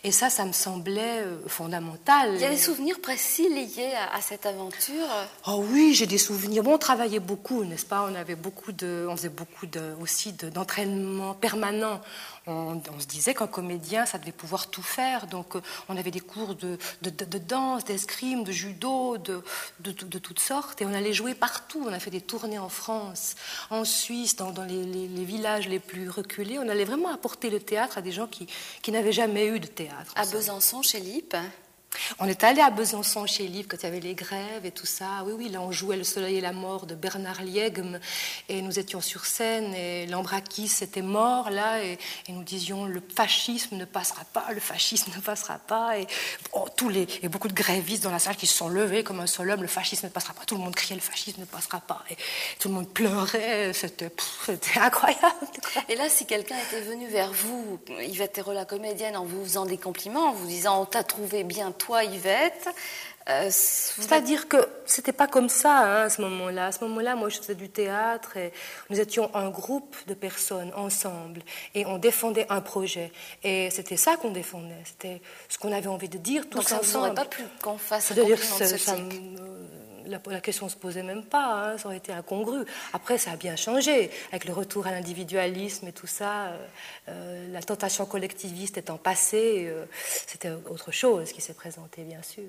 Et ça, ça me semblait euh, fondamental souvenirs précis liés à, cette aventure? Oh oui, j'ai des souvenirs. Bon, on travaillait beaucoup, n'est-ce pas? On avait beaucoup de, on faisait beaucoup de, aussi d'entraînement permanent. On, se disait qu'un comédien, ça devait pouvoir tout faire. Donc, euh, on avait des cours de, de, danse, d'escrime, de judo, de, de, toutes sortes. Et on allait jouer partout. On a fait des tournées en France, en Suisse, dans, les, les, villages les plus reculés. On allait vraiment apporter le théâtre à des gens qui, qui n'avaient jamais eu de théâtre. À Besançon, chez Lippe on est allé à Besançon chez Livre quand il y avait les grèves et tout ça. Oui, oui, là on jouait Le Soleil et la mort de Bernard Liegme et nous étions sur scène et Lambrakis était mort là et, nous disions le fascisme ne passera pas, le fascisme ne passera pas et tous les et beaucoup de grévistes dans la salle qui se sont levés comme un seul homme, le fascisme ne passera pas. Tout le monde criait le fascisme ne passera pas et tout le monde pleurait. C'était incroyable. Et là, si quelqu'un était venu vers vous, Yvette Thérault, la comédienne, en vous faisant des compliments, en vous disant on t'a trouvé bien toi, Yvette, Euh, C'est-à-dire que c'était pas comme ça hein, à ce moment-là. À ce moment-là, moi, je faisais du théâtre et nous étions un groupe de personnes ensemble et on défendait un projet. Et c'était ça qu'on défendait. C'était ce qu'on avait envie de dire tous Donc ça ensemble. pas pu qu'on fasse la, question ne se posait même pas, hein, ça aurait été incongru. Après, ça a bien changé, avec le retour à l'individualisme et tout ça, euh, euh, la tentation collectiviste étant passée, euh, c'était autre chose qui s'est présenté, bien sûr.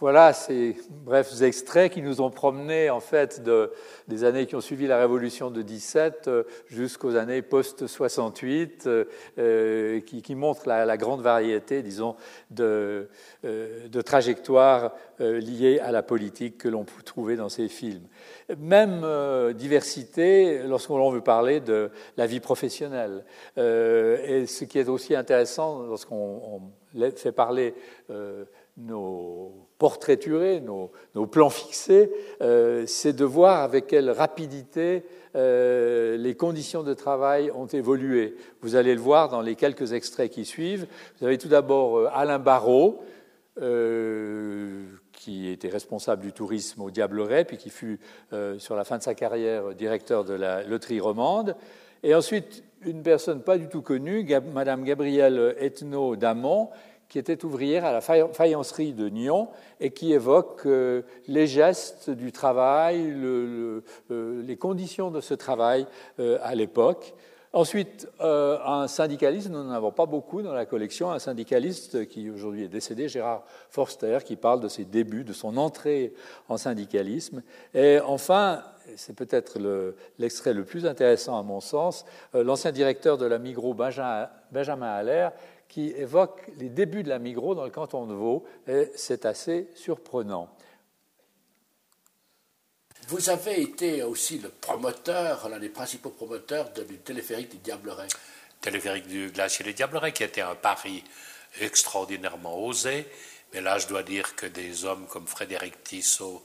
Voilà ces brefs extraits qui nous ont promenés en fait de, des années qui ont suivi la Révolution de 17 euh, jusqu'aux années post-68, euh, euh, qui, montrent la, grande variété, disons, de, de trajectoires liées à la politique que l'on peut trouver dans ces films. Même diversité lorsqu'on veut parler de la vie professionnelle. et ce qui est aussi intéressant lorsqu'on fait parler nos portraiturés, nos, nos plans fixés, euh, c'est de voir avec quelle rapidité euh, les conditions de travail ont évolué. Vous allez le voir dans les quelques extraits qui suivent. Vous avez tout d'abord euh, Alain Barrault, qui était responsable du tourisme au Diableret, puis qui fut, sur la fin de sa carrière, directeur de la loterie romande. Et ensuite, une personne pas du tout connue, Madame Gabrielle Ethno d'Amont, qui était ouvrière à la faïencerie de Nyon et qui évoque euh, les gestes du travail, euh, les conditions de ce travail euh, à l'époque. Ensuite, un syndicaliste, nous n'en avons pas beaucoup dans la collection, un syndicaliste qui aujourd'hui est décédé, Gérard Forster, qui parle de ses débuts, de son entrée en syndicalisme. Et enfin, c'est peut-être l'extrait le, plus intéressant à mon sens, l'ancien directeur de la Migros, Benjamin, Benjamin Allaire, qui évoque les débuts de la Migros dans le canton de Vaud, et c'est assez surprenant. Vous avez été aussi le promoteur, l'un des principaux promoteurs du téléphérique du Diableret. Téléphérique du glacier du Diableret, qui était un pari extraordinairement osé, mais là je dois dire que des hommes comme Frédéric Tissot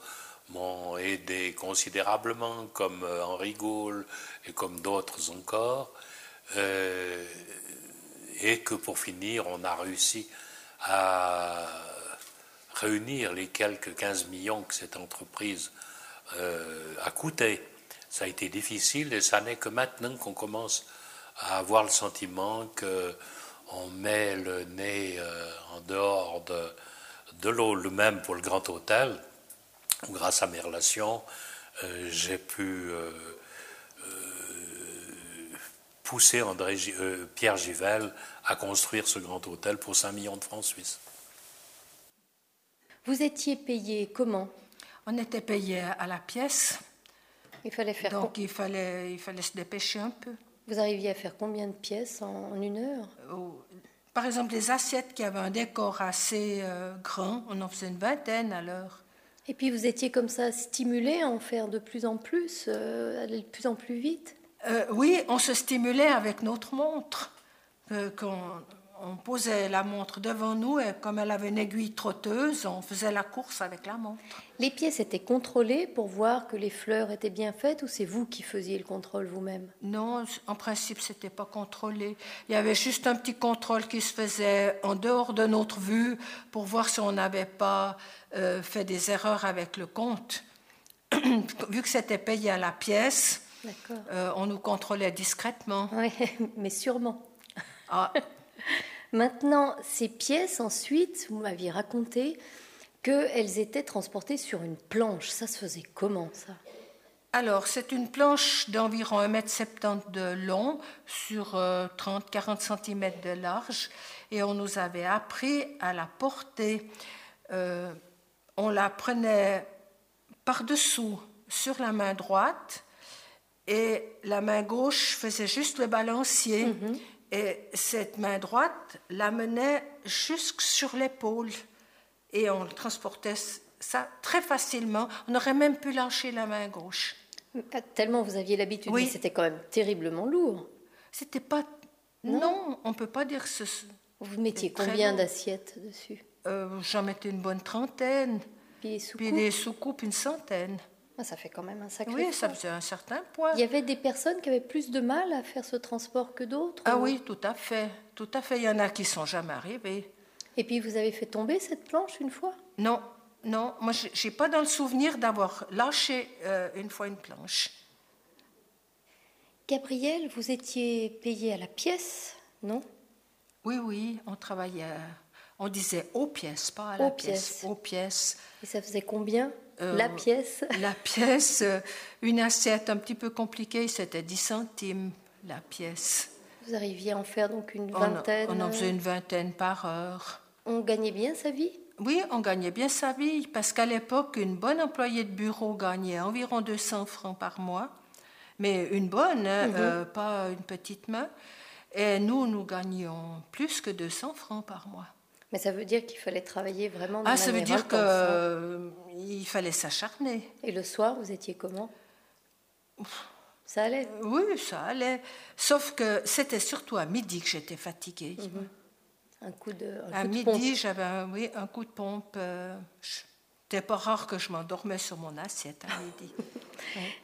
m'ont aidé considérablement, comme euh, Henri Gaulle et comme d'autres encore. Euh, et que pour finir, on a réussi à réunir les quelques 15 millions que cette entreprise euh, a coûté. Ça a été difficile et ça n'est que maintenant qu'on commence à avoir le sentiment qu'on met le nez euh, en dehors de, de l'eau. Le même pour le Grand Hôtel, grâce à mes relations, euh, j'ai pu pousser André, Pierre Givel à construire ce grand hôtel pour 5 millions de francs suisses. Vous étiez payé comment? On était payé à la pièce. Il fallait faire Donc il fallait, il fallait se dépêcher un peu. Vous arriviez à faire combien de pièces en, une heure? Oh, Par exemple, les assiettes qui avaient un décor assez euh, grand, on en faisait une vingtaine à l'heure. Et puis vous étiez comme ça stimulé à en faire de plus en plus, euh, aller de plus en plus vite? Euh, Oui, on se stimulait avec notre montre. Euh, qu'on on posait la montre devant nous et comme elle avait une aiguille trotteuse, on faisait la course avec la montre. Les pièces étaient contrôlées pour voir que les fleurs étaient bien faites ou c'est vous qui faisiez le contrôle vous-même? Non, en principe, c'était pas contrôlé. Il y avait juste un petit contrôle qui se faisait en dehors de notre vue pour voir si on n'avait pas euh, fait des erreurs avec le compte. Vu que c'était payé à la pièce, euh, on nous contrôlait discrètement. Oui, mais sûrement. Ah. Maintenant, ces pièces, ensuite, vous m'aviez raconté qu'elles étaient transportées sur une planche. Ça se faisait comment, ça? Alors, c'est une planche d'environ 1,70 m de long sur 30-40 euh, cm de large et on nous avait appris à la porter. Euh, on la prenait par-dessous sur la main droite et la main gauche faisait juste le balancier. Mhm. Et cette main droite l'amenait jusque sur l'épaule. Et on transportait ça très facilement. On aurait même pu lâcher la main gauche. Pas tellement vous aviez l'habitude, oui. c'était quand même terriblement lourd. C'était pas. Non, on peut pas dire ce. Vous mettiez combien d'assiettes dessus? Euh, J'en mettais une bonne trentaine. Puis des des soucoupes, une centaine. Ah, ça fait quand même un sacré. Oui, ça faisait un certain poids. Il y avait des personnes qui avaient plus de mal à faire ce transport que d'autres Ah oui, tout à fait. Tout à fait. Il y en a qui sont jamais arrivés. Et puis vous avez fait tomber cette planche une fois? Non, non. Moi, je n'ai pas dans le souvenir d'avoir lâché euh, une fois une planche. Gabriel, vous étiez payé à la pièce, non? Oui, oui, on travaillait. On disait aux pièces, pas à la pièce. Aux pièces. Et ça faisait combien? Euh, La pièce La pièce, euh, une assiette un petit peu compliquée, c'était 10 centimes la pièce. Vous arriviez à en faire donc une vingtaine On, en faisait une vingtaine par heure. On gagnait bien sa vie? Oui, on gagnait bien sa vie, parce qu'à l'époque, une bonne employée de bureau gagnait environ 200 francs par mois. Mais une bonne, hein, mhm. euh, pas une petite main. Et nous, nous gagnions plus que 200 francs par mois. Mais ça veut dire qu'il fallait travailler vraiment de Ah, ça veut dire qu'il hein. fallait s'acharner. Et le soir, vous étiez comment? Ça allait? Oui, ça allait. Sauf que c'était surtout à midi que j'étais fatiguée. Mhm. Un coup de un À midi, j'avais un, oui, un coup de pompe. Euh, c'était pas rare que je m'endormais sur mon assiette à midi.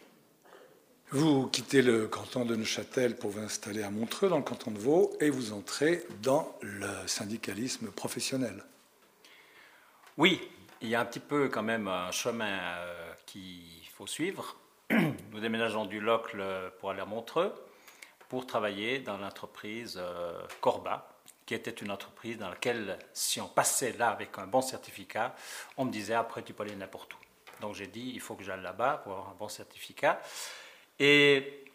Vous quittez le canton de Neuchâtel pour vous installer à Montreux, dans le canton de Vaud, et vous entrez dans le syndicalisme professionnel. Oui, il y a un petit peu quand même un chemin euh, qu'il faut suivre. Nous déménageons du Locle pour aller à Montreux pour travailler dans l'entreprise euh, Corba, qui était une entreprise dans laquelle, si on passait là avec un bon certificat, on me disait après tu peux aller n'importe où. Donc j'ai dit il faut que j'aille là-bas pour avoir un bon certificat. Et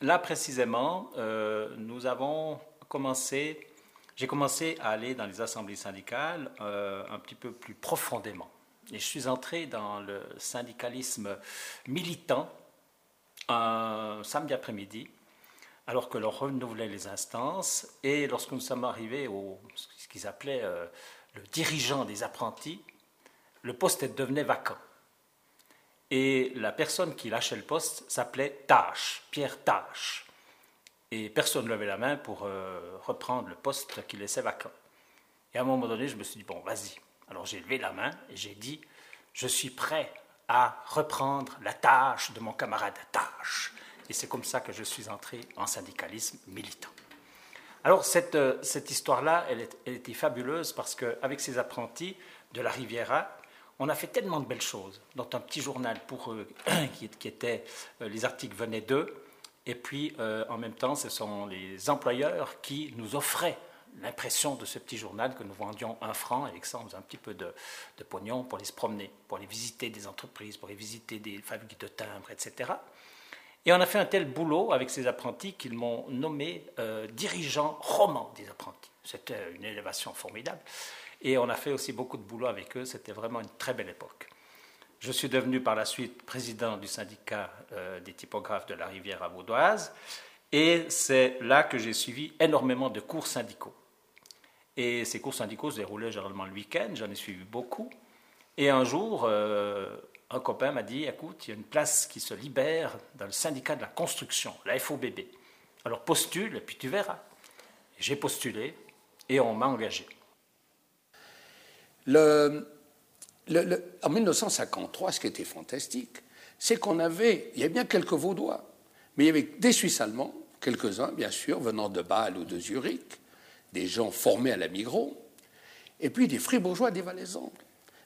là précisément, euh, nous avons commencé, j'ai commencé à aller dans les assemblées syndicales euh, un petit peu plus profondément. Et je suis entré dans le syndicalisme militant un samedi après-midi, alors que l'on renouvelait les instances, et lorsque nous sommes arrivés au ce qu'ils appelaient euh, le dirigeant des apprentis, le poste devenait vacant. Et la personne qui lâchait le poste s'appelait Tâche, Pierre Tâche. Et personne ne levait la main pour euh, reprendre le poste qu'il laissait vacant. Et à un moment donné, je me suis dit, bon, vas-y. Alors j'ai levé la main et j'ai dit, je suis prêt à reprendre la tâche de mon camarade Tâche. Et c'est comme ça que je suis entré en syndicalisme militant. Alors cette, euh, cette histoire-là, elle, elle, était fabuleuse parce qu'avec ses apprentis de la Riviera, on a fait tellement de belles choses, dans un petit journal pour eux, qui, était, euh, les articles venaient d'eux, et puis euh, en même temps, ce sont les employeurs qui nous offraient l'impression de ce petit journal que nous vendions un franc, et avec ça on faisait un petit peu de, pognon pour les se promener, pour les visiter des entreprises, pour les visiter des fabriques de timbres, etc. Et on a fait un tel boulot avec ces apprentis qu'ils m'ont nommé euh, dirigeant roman des apprentis. C'était une élévation formidable. Et on a fait aussi beaucoup de boulot avec eux. C'était vraiment une très belle époque. Je suis devenu par la suite président du syndicat euh, des typographes de la rivière Vaudoise. Et c'est là que j'ai suivi énormément de cours syndicaux. Et ces cours syndicaux se déroulaient généralement le week-end, j'en ai suivi beaucoup. Et un jour, euh, un copain m'a dit, écoute, il y a une place qui se libère dans le syndicat de la construction, la FOBB. Alors postule et puis tu verras. J'ai postulé et on m'a engagé. En 1953, ce qui était fantastique, c'est qu'on avait, il y avait bien quelques Vaudois, mais il y avait des Suisses allemands, quelques-uns bien sûr, venant de Bâle ou de Zurich, des gens formés à la Migros, et puis des Fribourgeois des Valaisans,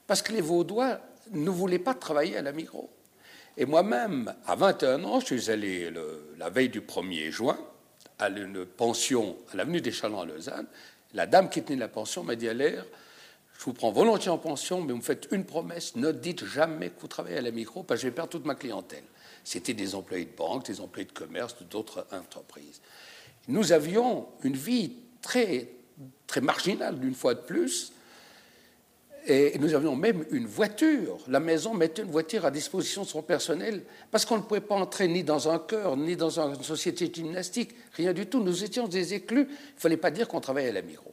parce que les Vaudois ne voulaient pas travailler à la Migros. Et moi-même, à 21 ans, je suis allé la veille du 1er juin à une pension à l'avenue des Chalons à Lausanne. La dame qui tenait la pension m'a dit à l'air je vous prends volontiers en pension, mais vous me faites une promesse, ne dites jamais que vous travaillez à la micro, parce que je vais perdre toute ma clientèle. C'était des employés de banque, des employés de commerce, d'autres entreprises. Nous avions une vie très, très marginale, d'une fois de plus, et nous avions même une voiture. La maison mettait une voiture à disposition de son personnel parce qu'on ne pouvait pas entrer ni dans un chœur, ni dans une société gymnastique, rien du tout. Nous étions des éclus. Il ne fallait pas dire qu'on travaillait à la micro.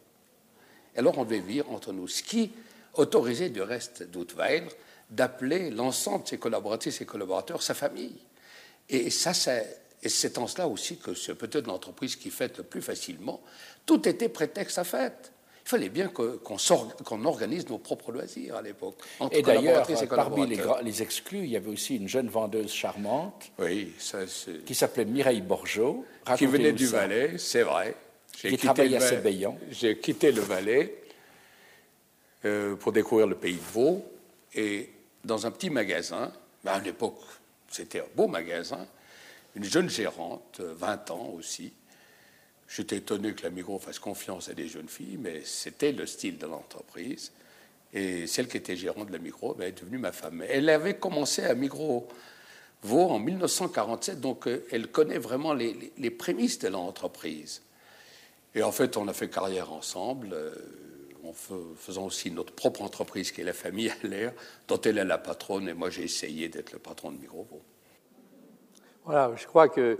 Alors on devait vivre entre nous, ce qui autorisait du reste d'Outweiler d'appeler l'ensemble de ses collaboratrices et collaborateurs sa famille. Et ça, c'est en cela aussi que c'est peut-être l'entreprise qui fête le plus facilement. Tout était prétexte à fête. Il fallait bien qu'on organise nos propres loisirs à l'époque. Et d'ailleurs, parmi les, les, exclus, il y avait aussi une jeune vendeuse charmante oui, qui s'appelait Mireille Borgeot. Qui venait du Valais, c'est vrai. J'ai travaillé à J'ai quitté le Valais euh, pour découvrir le pays de Vaud. Et dans un petit magasin, ben, à l'époque, c'était un beau magasin, une jeune gérante, 20 ans aussi. J'étais étonné que la Migros fasse confiance à des jeunes filles, mais c'était le style de l'entreprise. Et celle qui était gérante de la Migros ben, est devenue ma femme. Elle avait commencé à Migros Vaud en 1947, donc euh, elle connaît vraiment les, les prémices de l'entreprise. Et en fait, on a fait carrière ensemble. Euh, en faisant aussi notre propre entreprise qui est la famille à l'air, dont elle est la patronne, et moi j'ai essayé d'être le patron de Microvo. Voilà, je crois que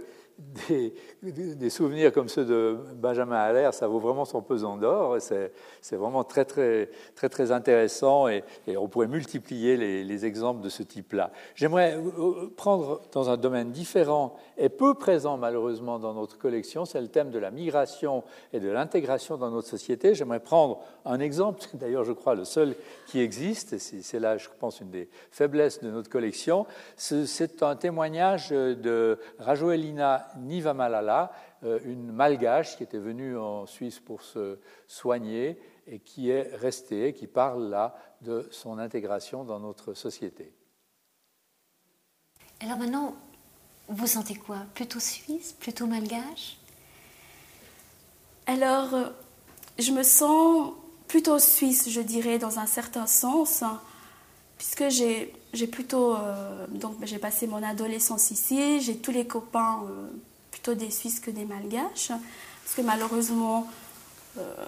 des, souvenirs comme ceux de Benjamin Allaire, ça vaut vraiment son pesant d'or. C'est, vraiment très, très, très, très intéressant et, on pourrait multiplier les, exemples de ce type-là. J'aimerais euh, prendre dans un domaine différent et peu présent malheureusement dans notre collection, c'est le thème de la migration et de l'intégration dans notre société. J'aimerais prendre un exemple, d'ailleurs je crois le seul qui existe, c'est là je pense une des faiblesses de notre collection. C'est un témoignage de Rajoelina Niva Malala, euh, une malgache qui était venue en Suisse pour se soigner et qui est restée, qui parle là de son intégration dans notre société. Alors maintenant, vous sentez quoi? Plutôt suisse? Plutôt malgache? Alors, euh, je me sens plutôt suisse, je dirais, dans un certain sens, puisque j'ai plutôt euh, donc j'ai passé mon adolescence ici. J'ai tous les copains euh, plutôt des Suisses que des Malgaches, parce que malheureusement, euh,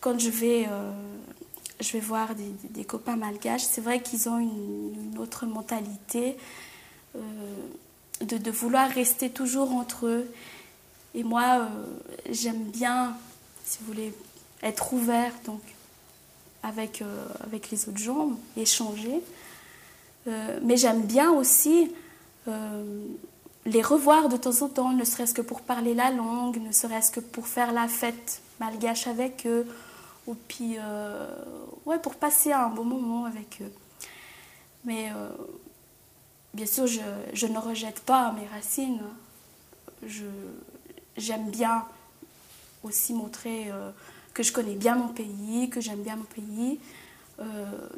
quand je vais je vais voir des, copains malgaches, c'est vrai qu'ils ont une, autre mentalité de, de, vouloir rester toujours entre eux. Et moi, j'aime bien, si vous voulez, être ouvert donc avec, avec les autres gens, échanger. Euh, mais j'aime bien aussi euh, les revoir de temps en temps, ne serait-ce que pour parler la langue, ne serait-ce que pour faire la fête malgache avec eux, ou puis euh, ouais, pour passer un bon moment avec eux. Mais bien sûr, je, je, ne rejette pas mes racines. J'aime bien aussi montrer que je connais bien mon pays, que j'aime bien mon pays.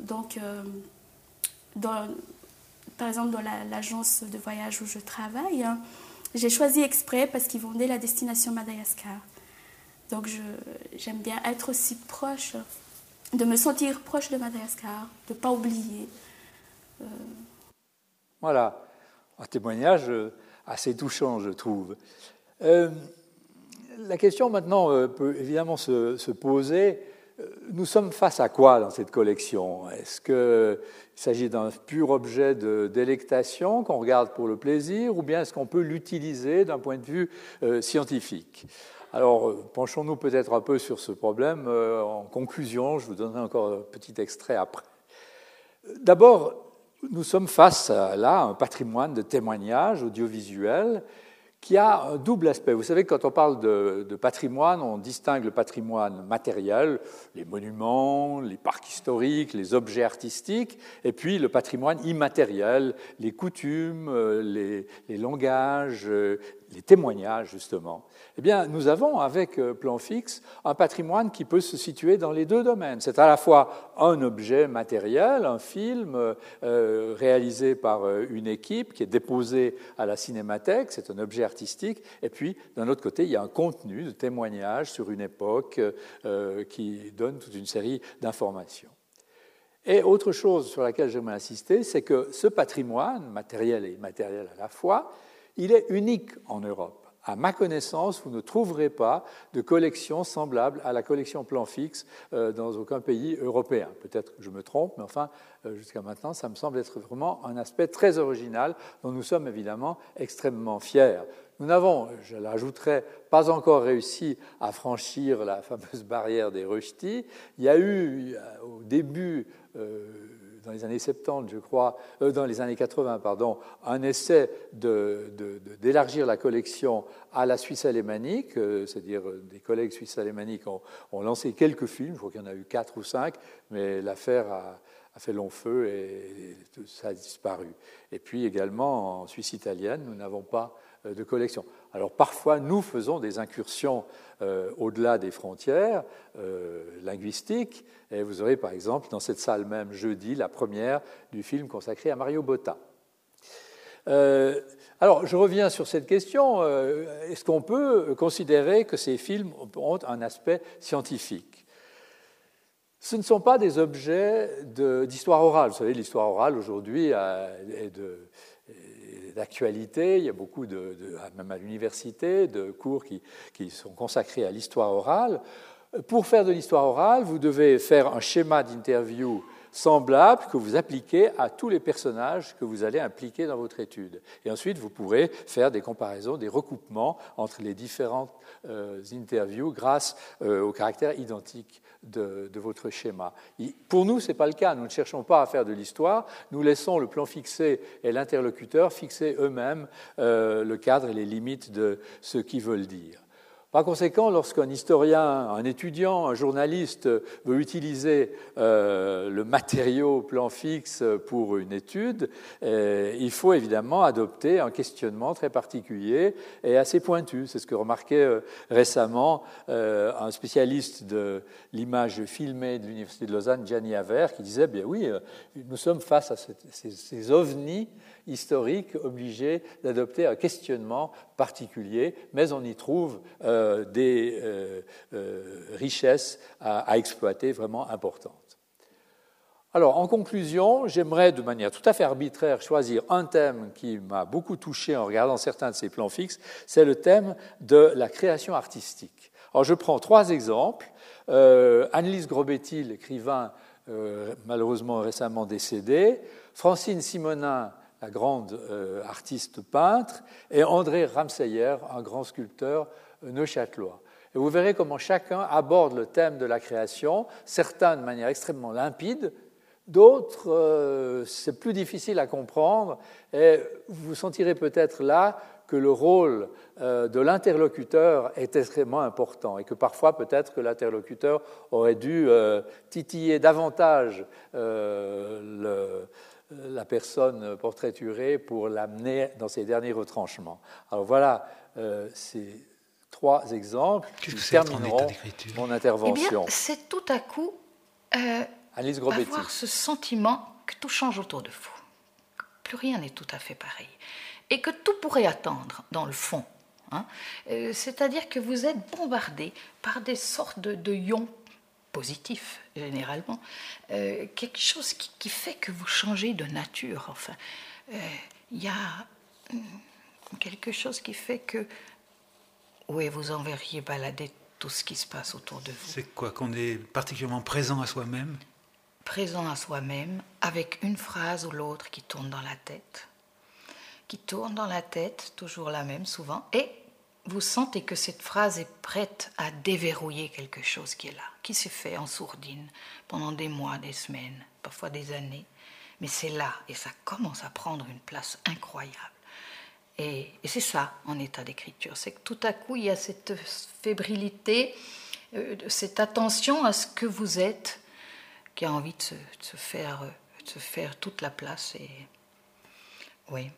donc, par exemple dans l'agence de voyage où je travaille, hein, j'ai choisi exprès parce qu'ils vendaient la destination Madagascar. Donc j'aime bien être aussi proche, de me sentir proche de Madagascar, de ne pas oublier. Euh. Voilà, un témoignage euh, assez touchant, je trouve. Euh, la question maintenant peut évidemment se, se poser nous sommes face à quoi dans cette collection? Est-ce qu'il s'agit d'un pur objet de délectation qu'on regarde pour le plaisir ou bien est-ce qu'on peut l'utiliser d'un point de vue euh, scientifique? Alors, euh, penchons-nous peut-être un peu sur ce problème. Euh, en conclusion, je vous donnerai encore un petit extrait après. D'abord, nous sommes face à, là à un patrimoine de témoignages audiovisuels qui a un double aspect. Vous savez, quand on parle de, patrimoine, on distingue le patrimoine matériel, les monuments, les parcs historiques, les objets artistiques, et puis le patrimoine immatériel, les coutumes, euh, les, les langages, euh, les témoignages, justement. Eh bien, nous avons, avec euh, Plan Fixe, un patrimoine qui peut se situer dans les deux domaines. C'est à la fois un objet matériel, un film euh, réalisé par euh, une équipe qui est déposé à la cinémathèque, c'est un objet artistique, et puis, d'un autre côté, il y a un contenu de témoignage sur une époque qui donne toute une série d'informations. Et autre chose sur laquelle j'aimerais insister, c'est que ce patrimoine, matériel et immatériel à la fois, il est unique en Europe. À ma connaissance, vous ne trouverez pas de collection semblable à la collection plan fixe euh, dans aucun pays européen. Peut-être que je me trompe, mais enfin, euh, jusqu'à maintenant, ça me semble être vraiment un aspect très original dont nous sommes évidemment extrêmement fiers. Nous n'avons, je l'ajouterai, pas encore réussi à franchir la fameuse barrière des rejetis. Il y a eu euh, au début dans les années 70, je crois, euh, dans les années 80, pardon, un essai d'élargir la collection à la Suisse alémanique, euh, c'est-à-dire euh, des collègues suisses alémaniques ont, ont, lancé quelques films, je crois qu'il y en a eu quatre ou cinq, mais l'affaire a, a, fait long feu et, ça a disparu. Et puis également en Suisse italienne, nous n'avons pas de collection. Alors parfois, nous faisons des incursions au-delà des frontières linguistiques, et vous aurez par exemple dans cette salle même jeudi la première du film consacré à Mario Botta. alors, je reviens sur cette question. Est-ce qu'on peut considérer que ces films ont un aspect scientifique? Ce ne sont pas des objets d'histoire orale. Vous savez, l'histoire orale aujourd'hui est d'actualité. Il y a beaucoup, de, même à l'université, de cours qui, qui sont consacrés à l'histoire orale. Pour faire de l'histoire orale, vous devez faire un schéma d'interview semblable que vous appliquez à tous les personnages que vous allez impliquer dans votre étude. Et ensuite, vous pourrez faire des comparaisons, des recoupements entre les différentes euh, interviews grâce euh, au caractère identique de, votre schéma. pour nous, ce n'est pas le cas. Nous ne cherchons pas à faire de l'histoire. Nous laissons le plan fixé et l'interlocuteur fixer eux-mêmes euh, le cadre et les limites de ce qu'ils veulent dire. Par conséquent, lorsqu'un historien, un étudiant, un journaliste veut utiliser euh, le matériau plan fixe pour une étude, euh, il faut évidemment adopter un questionnement très particulier et assez pointu. C'est ce que remarquait euh, récemment un spécialiste de l'image filmée de l'Université de Lausanne, Gianni Aver, qui disait, bien oui, nous sommes face à ces, ovnis historique obligé d'adopter un questionnement particulier, mais on y trouve des euh, euh, richesses à, exploiter vraiment importantes. Alors, en conclusion, j'aimerais de manière tout à fait arbitraire choisir un thème qui m'a beaucoup touché en regardant certains de ces plans fixes, c'est le thème de la création artistique. Alors, je prends trois exemples. Annelise Grobetti, l'écrivain malheureusement récemment décédé, Francine Simonin, la grande euh, artiste peintre, et André Ramseyer, un grand sculpteur neuchâtelois. Et vous verrez comment chacun aborde le thème de la création, certains de manière extrêmement limpide, d'autres euh, c'est plus difficile à comprendre, et vous sentirez peut-être là que le rôle euh, de l'interlocuteur est extrêmement important et que parfois peut-être que l'interlocuteur aurait dû titiller davantage la personne portraiturée pour l'amener dans ses derniers retranchements. Alors voilà euh, ces trois exemples qui termineront mon intervention. Eh c'est tout à coup euh, avoir ce sentiment que tout change autour de vous, que plus rien n'est tout à fait pareil, et que tout pourrait attendre dans le fond. Hein. Euh, c'est-à-dire que vous êtes bombardé par des sortes de, de ions positif généralement, euh, quelque chose qui, fait que vous changez de nature. Enfin, euh, il y a hum, quelque chose qui fait que oui, vous enverriez balader tout ce qui se passe autour de vous. C'est quoi qu'on est particulièrement présent à soi-même Présent à soi-même, avec une phrase ou l'autre qui tourne dans la tête, qui tourne dans la tête, toujours la même souvent, et vous sentez que cette phrase est prête à déverrouiller quelque chose qui est là, qui s'est fait en sourdine pendant des mois, des semaines, parfois des années. Mais c'est là et ça commence à prendre une place incroyable. Et, c'est ça en état d'écriture, c'est que tout à coup il y a cette fébrilité, euh, cette attention à ce que vous êtes, qui a envie de se, faire, de se faire toute la place. Et oui.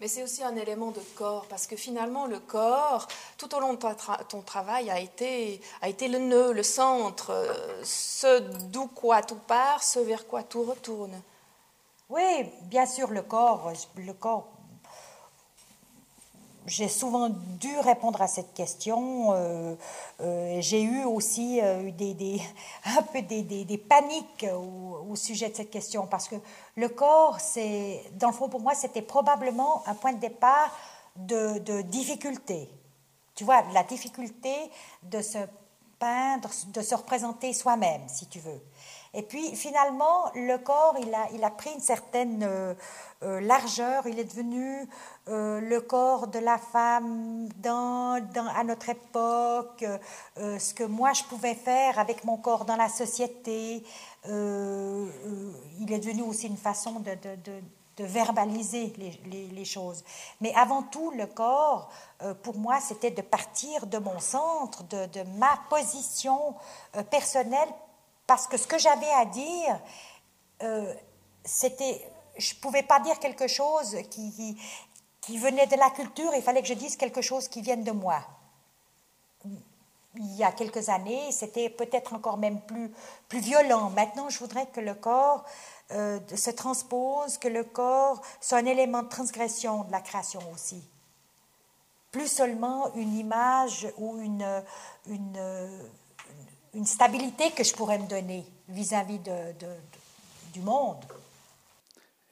Mais c'est aussi un élément de corps, parce que finalement, le corps, tout au long de ton, travail, a été, a été le nœud, le centre, euh, ce d'où quoi tout part, ce vers quoi tout retourne. Oui, bien sûr, le corps, le corps j'ai souvent dû répondre à cette question. Euh, euh, j'ai eu aussi euh, des, un peu des, paniques au, sujet de cette question parce que le corps, c'est, dans le fond, pour moi, c'était probablement un point de départ de, de difficulté. Tu vois, la difficulté de se peindre, de se représenter soi-même, si tu veux. Et puis finalement, le corps, il a, il a pris une certaine euh, euh, largeur, il est devenu euh, le corps de la femme à notre époque, ce que moi je pouvais faire avec mon corps dans la société. il est devenu aussi une façon de, verbaliser les, choses. Mais avant tout, le corps, pour moi, c'était de partir de mon centre, de ma position personnelle parce que ce que j'avais à dire, euh, c'était, je ne pouvais pas dire quelque chose qui, venait de la culture, il fallait que je dise quelque chose qui vienne de moi. Il y a quelques années, c'était peut-être encore même plus, plus violent. Maintenant, je voudrais que le corps euh, se transpose, que le corps soit un élément de transgression de la création aussi. Plus seulement une image ou une, une, une stabilité que je pourrais me donner vis-à-vis de, du monde.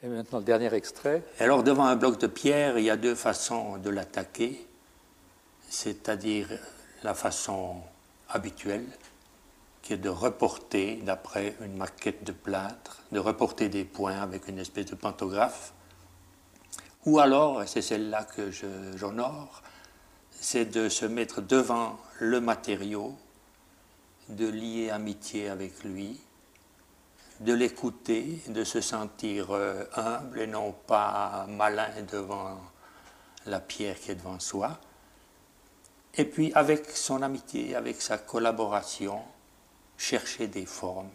Et maintenant le dernier extrait. Alors devant un bloc de pierre, il y a deux façons de l'attaquer, c'est-à-dire la façon habituelle, qui est de reporter, d'après une maquette de plâtre, de reporter des points avec une espèce de pantographe. Ou alors, et c'est celle-là que j'honore, c'est de se mettre devant le matériau, de lier amitié avec lui, de l'écouter, de se sentir euh, humble et non pas malin devant la pierre qui est devant soi. Et puis avec son amitié, avec sa collaboration, chercher des formes,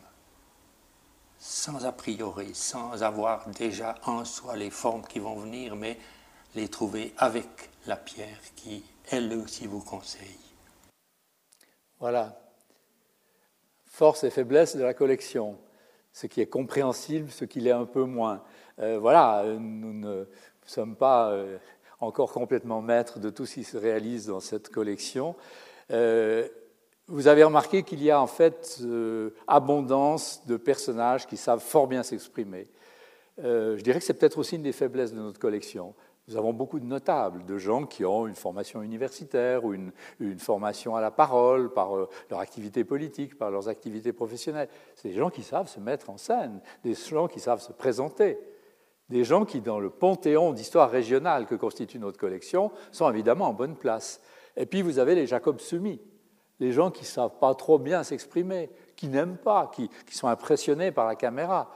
sans a priori, sans avoir déjà en soi les formes qui vont venir, mais les trouver avec la pierre qui, elle aussi, vous conseille. Voilà. Force et faiblesse de la collection ce qui est compréhensible, ce qui l'est un peu moins. Euh, voilà, nous ne sommes pas euh, encore complètement maîtres de tout ce qui se réalise dans cette collection. Euh, vous avez remarqué qu'il y a en fait abondance de personnages qui savent fort bien s'exprimer. je dirais que c'est peut-être aussi une des faiblesses de notre collection. Nous avons beaucoup de notables, de gens qui ont une formation universitaire ou une, formation à la parole par euh, leur activité politique, par leurs activités professionnelles. C'est des gens qui savent se mettre en scène, des gens qui savent se présenter, des gens qui, dans le panthéon d'histoire régionale que constitue notre collection, sont évidemment en bonne place. Et puis vous avez les Jacob Sumi, les gens qui ne savent pas trop bien s'exprimer, qui n'aiment pas, qui, sont impressionnés par la caméra.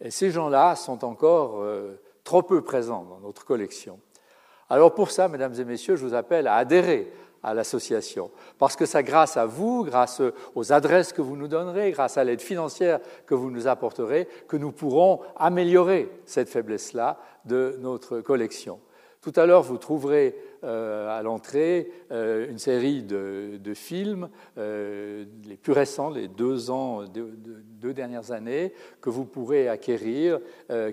Et ces gens-là sont encore... Euh, trop peu présents dans notre collection. Alors pour ça, mesdames et messieurs, je vous appelle à adhérer à l'association, parce que c'est grâce à vous, grâce aux adresses que vous nous donnerez, grâce à l'aide financière que vous nous apporterez, que nous pourrons améliorer cette faiblesse-là de notre collection. Tout à l'heure, vous trouverez euh, à l'entrée euh, une série de, films, euh, les plus récents, les deux dernières années, que vous pourrez acquérir,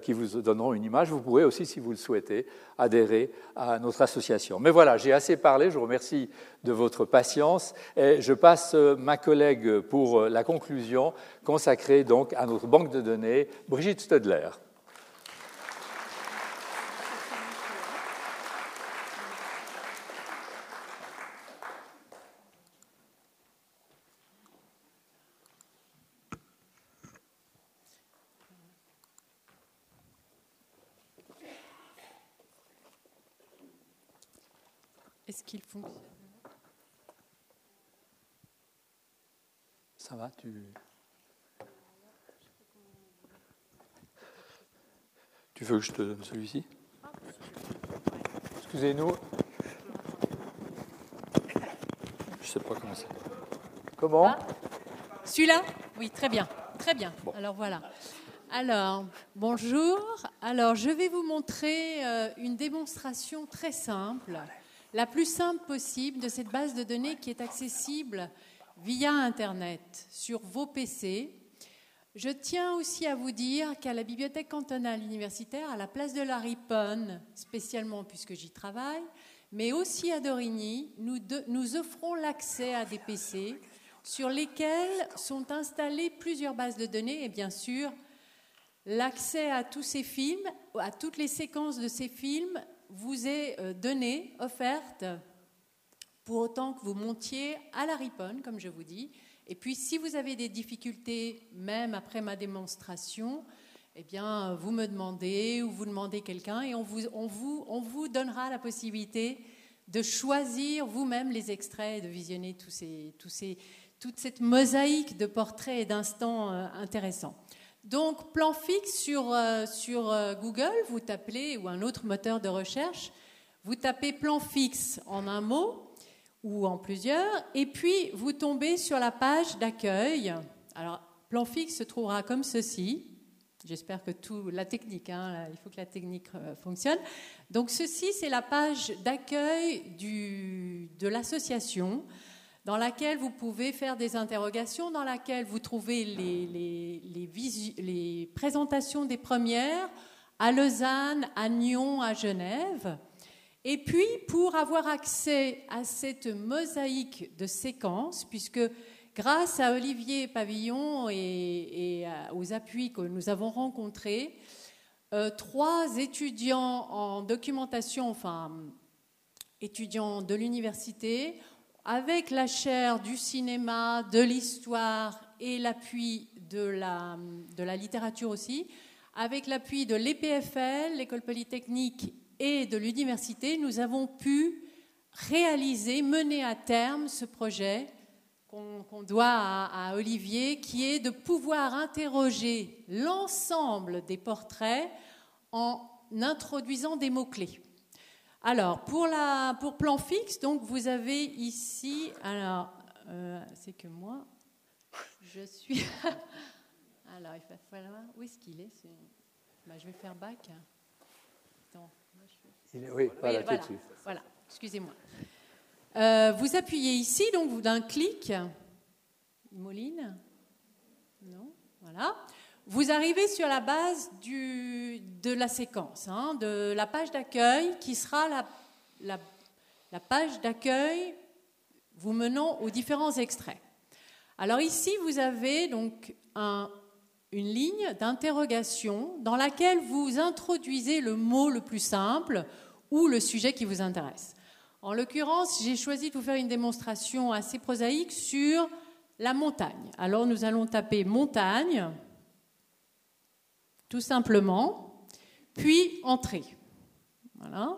qui vous donneront une image. Vous pourrez aussi, si vous le souhaitez, adhérer à notre association. Mais voilà, j'ai assez parlé. Je vous remercie de votre patience et je passe ma collègue pour la conclusion consacrée donc à notre banque de données, Brigitte Stedler. qu'il fonctionne. Ça va, tu. Tu veux que je te donne celui-ci Excusez-nous. Je sais pas comment c'est. Comment? Ah, Celui-là? Oui, très bien. Très bien. Alors voilà. Alors, bonjour. Alors, je vais vous montrer euh, une démonstration très simple la plus simple possible de cette base de données qui est accessible via Internet sur vos PC. Je tiens aussi à vous dire qu'à la Bibliothèque cantonale universitaire, à la place de la Riponne, spécialement puisque j'y travaille, mais aussi à Dorigny, nous, offrons l'accès à des PC sur lesquels sont installées plusieurs bases de données et bien sûr l'accès à tous ces films, à toutes les séquences de ces films vous est euh, donnée, offerte, pour autant que vous montiez à la riponne, comme je vous dis. Et puis, si vous avez des difficultés, même après ma démonstration, eh bien, vous me demandez ou vous demandez quelqu'un et on vous, on, vous, on vous donnera la possibilité de choisir vous-même les extraits et de visionner toute cette mosaïque de portraits et d'instants euh, intéressants. Donc, plan fixe sur, euh, euh, Google, vous tapez, ou un autre moteur de recherche, vous tapez plan fixe en un mot ou en plusieurs, et puis vous tombez sur la page d'accueil. Alors, plan fixe se trouvera comme ceci. J'espère que tout, la technique, hein, il faut que la technique euh, fonctionne. Donc ceci, c'est la page d'accueil de l'association dans laquelle vous pouvez faire des interrogations, dans laquelle vous trouvez les, les, présentations des premières à Lausanne, à Nyon, à Genève. Et puis, pour avoir accès à cette mosaïque de séquences, puisque grâce à Olivier Pavillon et, aux appuis que nous avons rencontrés, euh, trois étudiants en documentation, enfin étudiants de l'université, avec la chaire du cinéma, de l'histoire et l'appui de la, de la littérature aussi, avec l'appui de l'EPFL, l'école polytechnique et de l'université, nous avons pu réaliser, mener à terme ce projet qu'on doit à, Olivier, qui est de pouvoir interroger l'ensemble des portraits en introduisant des mots-clés. Alors, pour, la, pour plan fixe, donc vous avez ici, alors, euh, c'est que moi, je suis... alors, il va falloir... Où est-ce qu'il est, bah, Je vais faire bac. Oui, voilà, voilà, excusez-moi. Euh, vous appuyez ici, donc d'un clic. Moline Non Voilà. Vous arrivez sur la base du, de la séquence, hein, de la page d'accueil qui sera la, la, la page d'accueil vous menant aux différents extraits. Alors ici, vous avez donc un, une ligne d'interrogation dans laquelle vous introduisez le mot le plus simple ou le sujet qui vous intéresse. En l'occurrence, j'ai choisi de vous faire une démonstration assez prosaïque sur la montagne. Alors nous allons taper montagne, tout simplement, puis entrée. Voilà.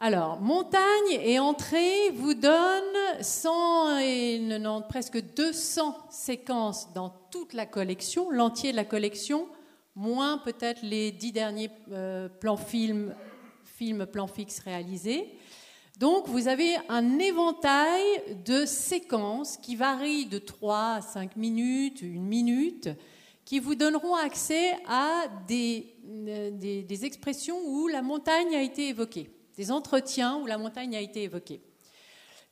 Alors, montagne et entrée vous donnent 190, presque 200 séquences dans toute la collection, l'entier de la collection, moins peut-être les dix derniers euh, plans films, films plans fixes réalisés. Donc, vous avez un éventail de séquences qui varient de 3 à 5 minutes, une minute, qui vous donneront accès à des, euh, expressions où la montagne a été évoquée des entretiens où la montagne a été évoquée.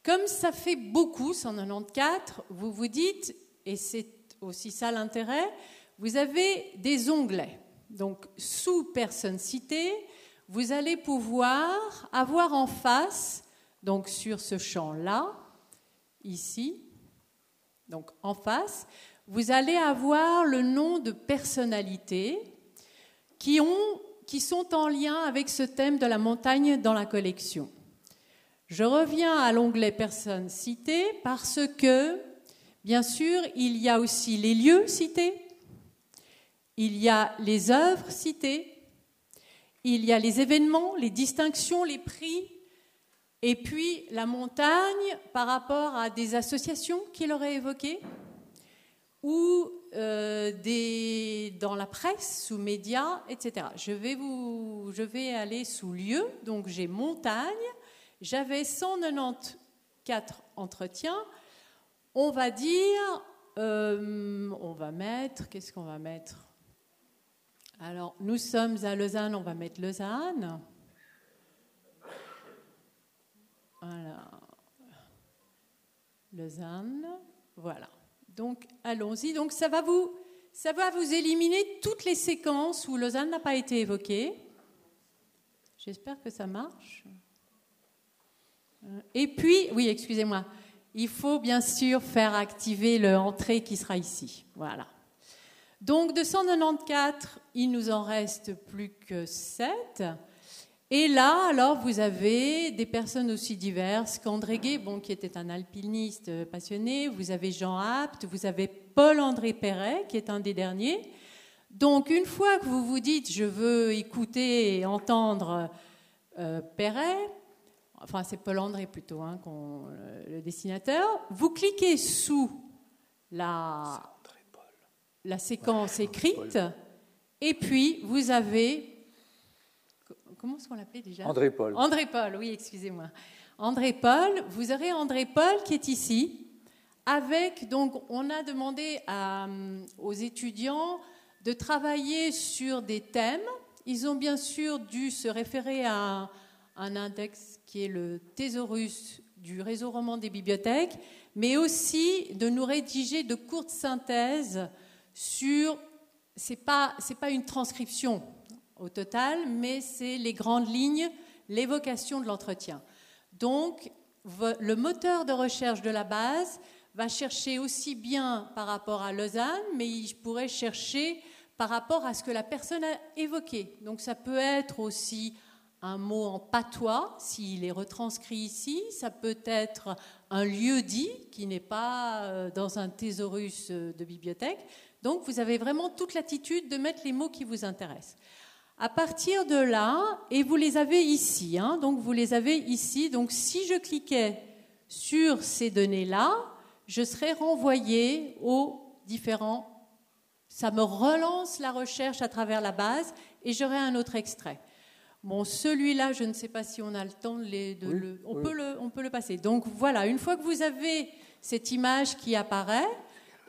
Comme ça fait beaucoup, 194, vous vous dites, et c'est aussi ça l'intérêt, vous avez des onglets. Donc, sous personne citée, vous allez pouvoir avoir en face, donc sur ce champ-là, ici, donc en face, vous allez avoir le nom de personnalités qui ont qui sont en lien avec ce thème de la montagne dans la collection. Je reviens à l'onglet Personnes citées parce que, bien sûr, il y a aussi les lieux cités, il y a les œuvres citées, il y a les événements, les distinctions, les prix, et puis la montagne par rapport à des associations qu'il aurait évoquées, ou euh, dans la presse, sous médias, etc. Je vais, vous, je vais aller sous lieu, donc j'ai montagne, j'avais 194 entretiens. On va dire, euh, on va mettre, qu'est-ce qu'on va mettre? Alors, nous sommes à Lausanne, on va mettre Lausanne. Voilà. Lausanne, voilà. Donc allons-y. Donc ça va vous ça va vous éliminer toutes les séquences où Lausanne n'a pas été évoquée. J'espère que ça marche. Et puis, oui, excusez-moi, il faut bien sûr faire activer l'entrée qui sera ici. Voilà. Donc de 194, il nous en reste plus que 7. Et là, alors, vous avez des personnes aussi diverses qu'André Gay, bon, qui était un alpiniste passionné, vous avez Jean Apt, vous avez Paul-André Perret, qui est un des derniers. Donc, une fois que vous vous dites, je veux écouter et entendre euh, Perret, enfin, c'est Paul-André plutôt, hein, le dessinateur, vous cliquez sous la, la séquence écrite, et puis vous avez comment est-ce qu'on l'appelait déjà André Paul. André Paul, oui, excusez-moi. André Paul, vous aurez André Paul qui est ici, avec, donc, on a demandé aux étudiants de travailler sur des thèmes. Ils ont bien sûr dû se référer à un, un index qui est le thésaurus du réseau roman des bibliothèques, mais aussi de nous rédiger de courtes synthèses sur, c'est pas, c'est pas une transcription au total, mais c'est les grandes lignes, l'évocation de l'entretien. Donc, le moteur de recherche de la base va chercher aussi bien par rapport à Lausanne, mais il pourrait chercher par rapport à ce que la personne a évoqué. Donc ça peut être aussi un mot en patois, s'il est retranscrit ici, ça peut être un lieu dit qui n'est pas euh, dans un thésaurus euh, de bibliothèque. Donc vous avez vraiment toute l'attitude de mettre les mots qui vous intéressent. À partir de là, et vous les avez ici, hein, donc vous les avez ici, donc si je cliquais sur ces données-là, je serais renvoyé aux différents. Ça me relance la recherche à travers la base et j'aurai un autre extrait. Bon, celui-là, je ne sais pas si on a le temps de, le, on, Peut le, on peut le passer. Donc voilà, une fois que vous avez cette image qui apparaît,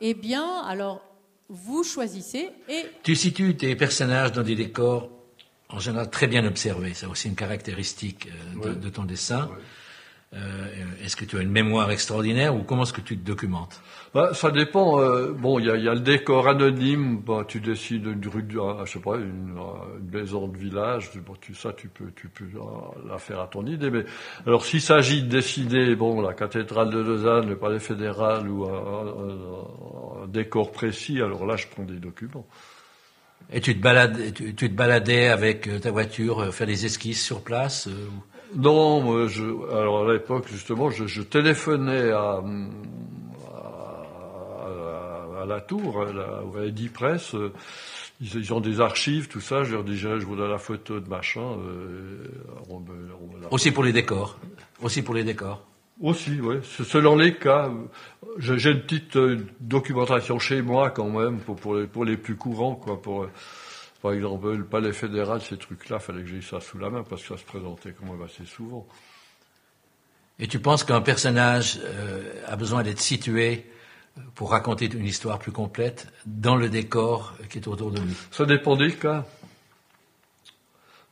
eh bien, alors vous choisissez et... Tu situes tes personnages dans des décors en général très bien observés. C'est aussi une caractéristique euh, de, ton dessin. Euh, est-ce que tu as une mémoire extraordinaire ou comment est-ce que tu te documentes? Bah, Ça dépend. Euh, bon, il y, a, le décor anonyme. Bah, tu décides une rue, je sais pas, une, maison de village. tu, ça, tu peux, tu peux la faire à ton idée. Mais alors, s'il s'agit de décider, bon, la cathédrale de Lausanne, le palais fédéral ou un, décor précis, alors là, je prends des documents. Et tu te balades, tu, te baladais avec ta voiture, faire des esquisses sur place non, moi, je, alors à l'époque, justement, je, je téléphonais à, à, à, la tour, à la, Press. Ils, ils, ont des archives, tout ça. Je leur disais, je voudrais la photo de machin. Euh, on me, on Aussi pour les décors. Aussi pour les décors. Aussi, oui. Selon les cas, j'ai une petite euh, documentation chez moi quand même pour, pour, les, pour les plus courants, quoi. Pour, par exemple, le palais fédéral, ces trucs-là, fallait que j'aie ça sous la main parce que ça se présentait quand même assez souvent. Et tu penses qu'un personnage euh, a besoin d'être situé euh, pour raconter une histoire plus complète dans le décor qui est autour de lui? Ça dépend des cas.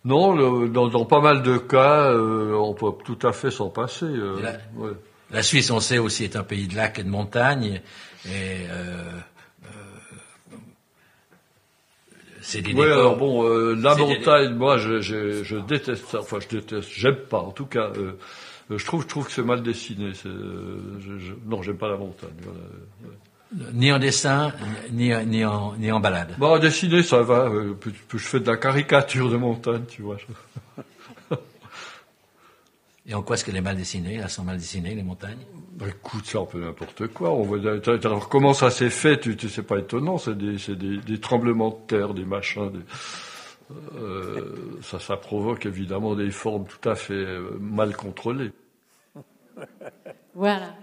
Non, dans, pas mal de cas, euh, on peut tout à fait s'en passer. La, la, Suisse, on sait aussi, est un pays de lacs et de montagnes. Et c'est des ouais, alors bon, euh, la montagne, moi, je, je, je, déteste ça. Enfin, je déteste, j'aime pas. En tout cas, euh, je trouve, je trouve que c'est mal dessiné. Euh, je, non, j'aime pas la montagne. Voilà. Ni en dessin, ni, ni, en, ni en balade. Bon, en dessiné, ça va. Euh, je fais de la caricature de montagne, tu vois. Et en quoi est-ce qu'elle est mal dessinée Elles sont mal dessinées, les montagnes? Bah, Écoute, c'est un peu n'importe quoi. On voit, alors, comment ça s'est fait? Tu, tu, C'est pas étonnant. C'est des, des, des, tremblements de terre, des machins. Des, euh, ça, ça provoque évidemment des formes tout à fait euh, mal contrôlées. Voilà.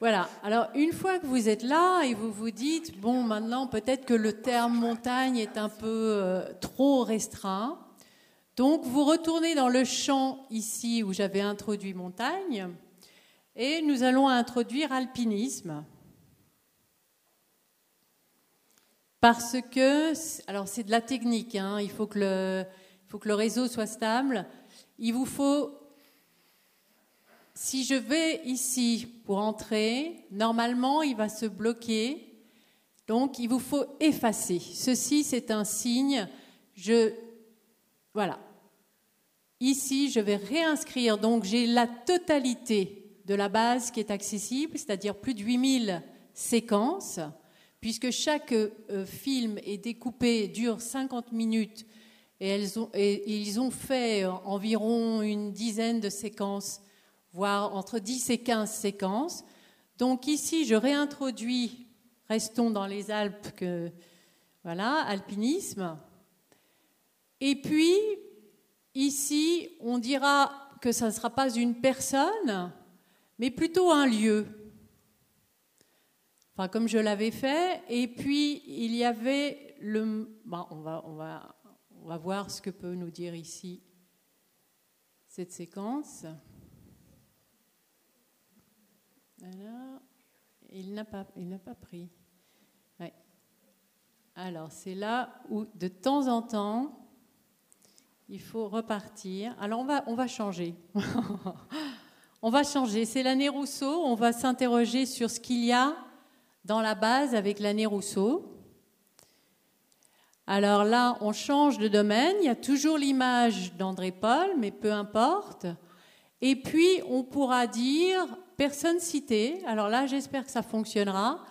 Voilà. Alors, une fois que vous êtes là et vous vous dites, bon, maintenant, peut-être que le terme montagne est un peu euh, trop restreint, donc vous retournez dans le champ ici où j'avais introduit montagne et nous allons introduire alpinisme. Parce que, alors c'est de la technique, hein, il, faut que le, il faut que le réseau soit stable. Il vous faut, si je vais ici pour entrer, normalement il va se bloquer. Donc il vous faut effacer. Ceci c'est un signe. Je, voilà, Ici, je vais réinscrire, donc j'ai la totalité de la base qui est accessible, c'est-à-dire plus de 8000 séquences, puisque chaque euh, film est découpé, dure 50 minutes, et, ils ont fait environ une dizaine de séquences, voire entre 10 et 15 séquences. Donc ici, je réintroduis, restons dans les Alpes, que, voilà, alpinisme. Et puis, Ici, on dira que ça ne sera pas une personne, mais plutôt un lieu. Enfin, comme je l'avais fait. Et puis, il y avait le. on, va, on, va, on va voir ce que peut nous dire ici cette séquence. Voilà. Il n'a pas, pris. Alors, c'est là où, de temps en temps, il faut repartir. Alors, on va changer. on va changer. C'est l'année Rousseau. On va s'interroger sur ce qu'il y a dans la base avec l'année Rousseau. Alors là, on change de domaine. Il y a toujours l'image d'André Paul, mais peu importe. Et puis, on pourra dire personne citée. Alors là, j'espère que ça fonctionnera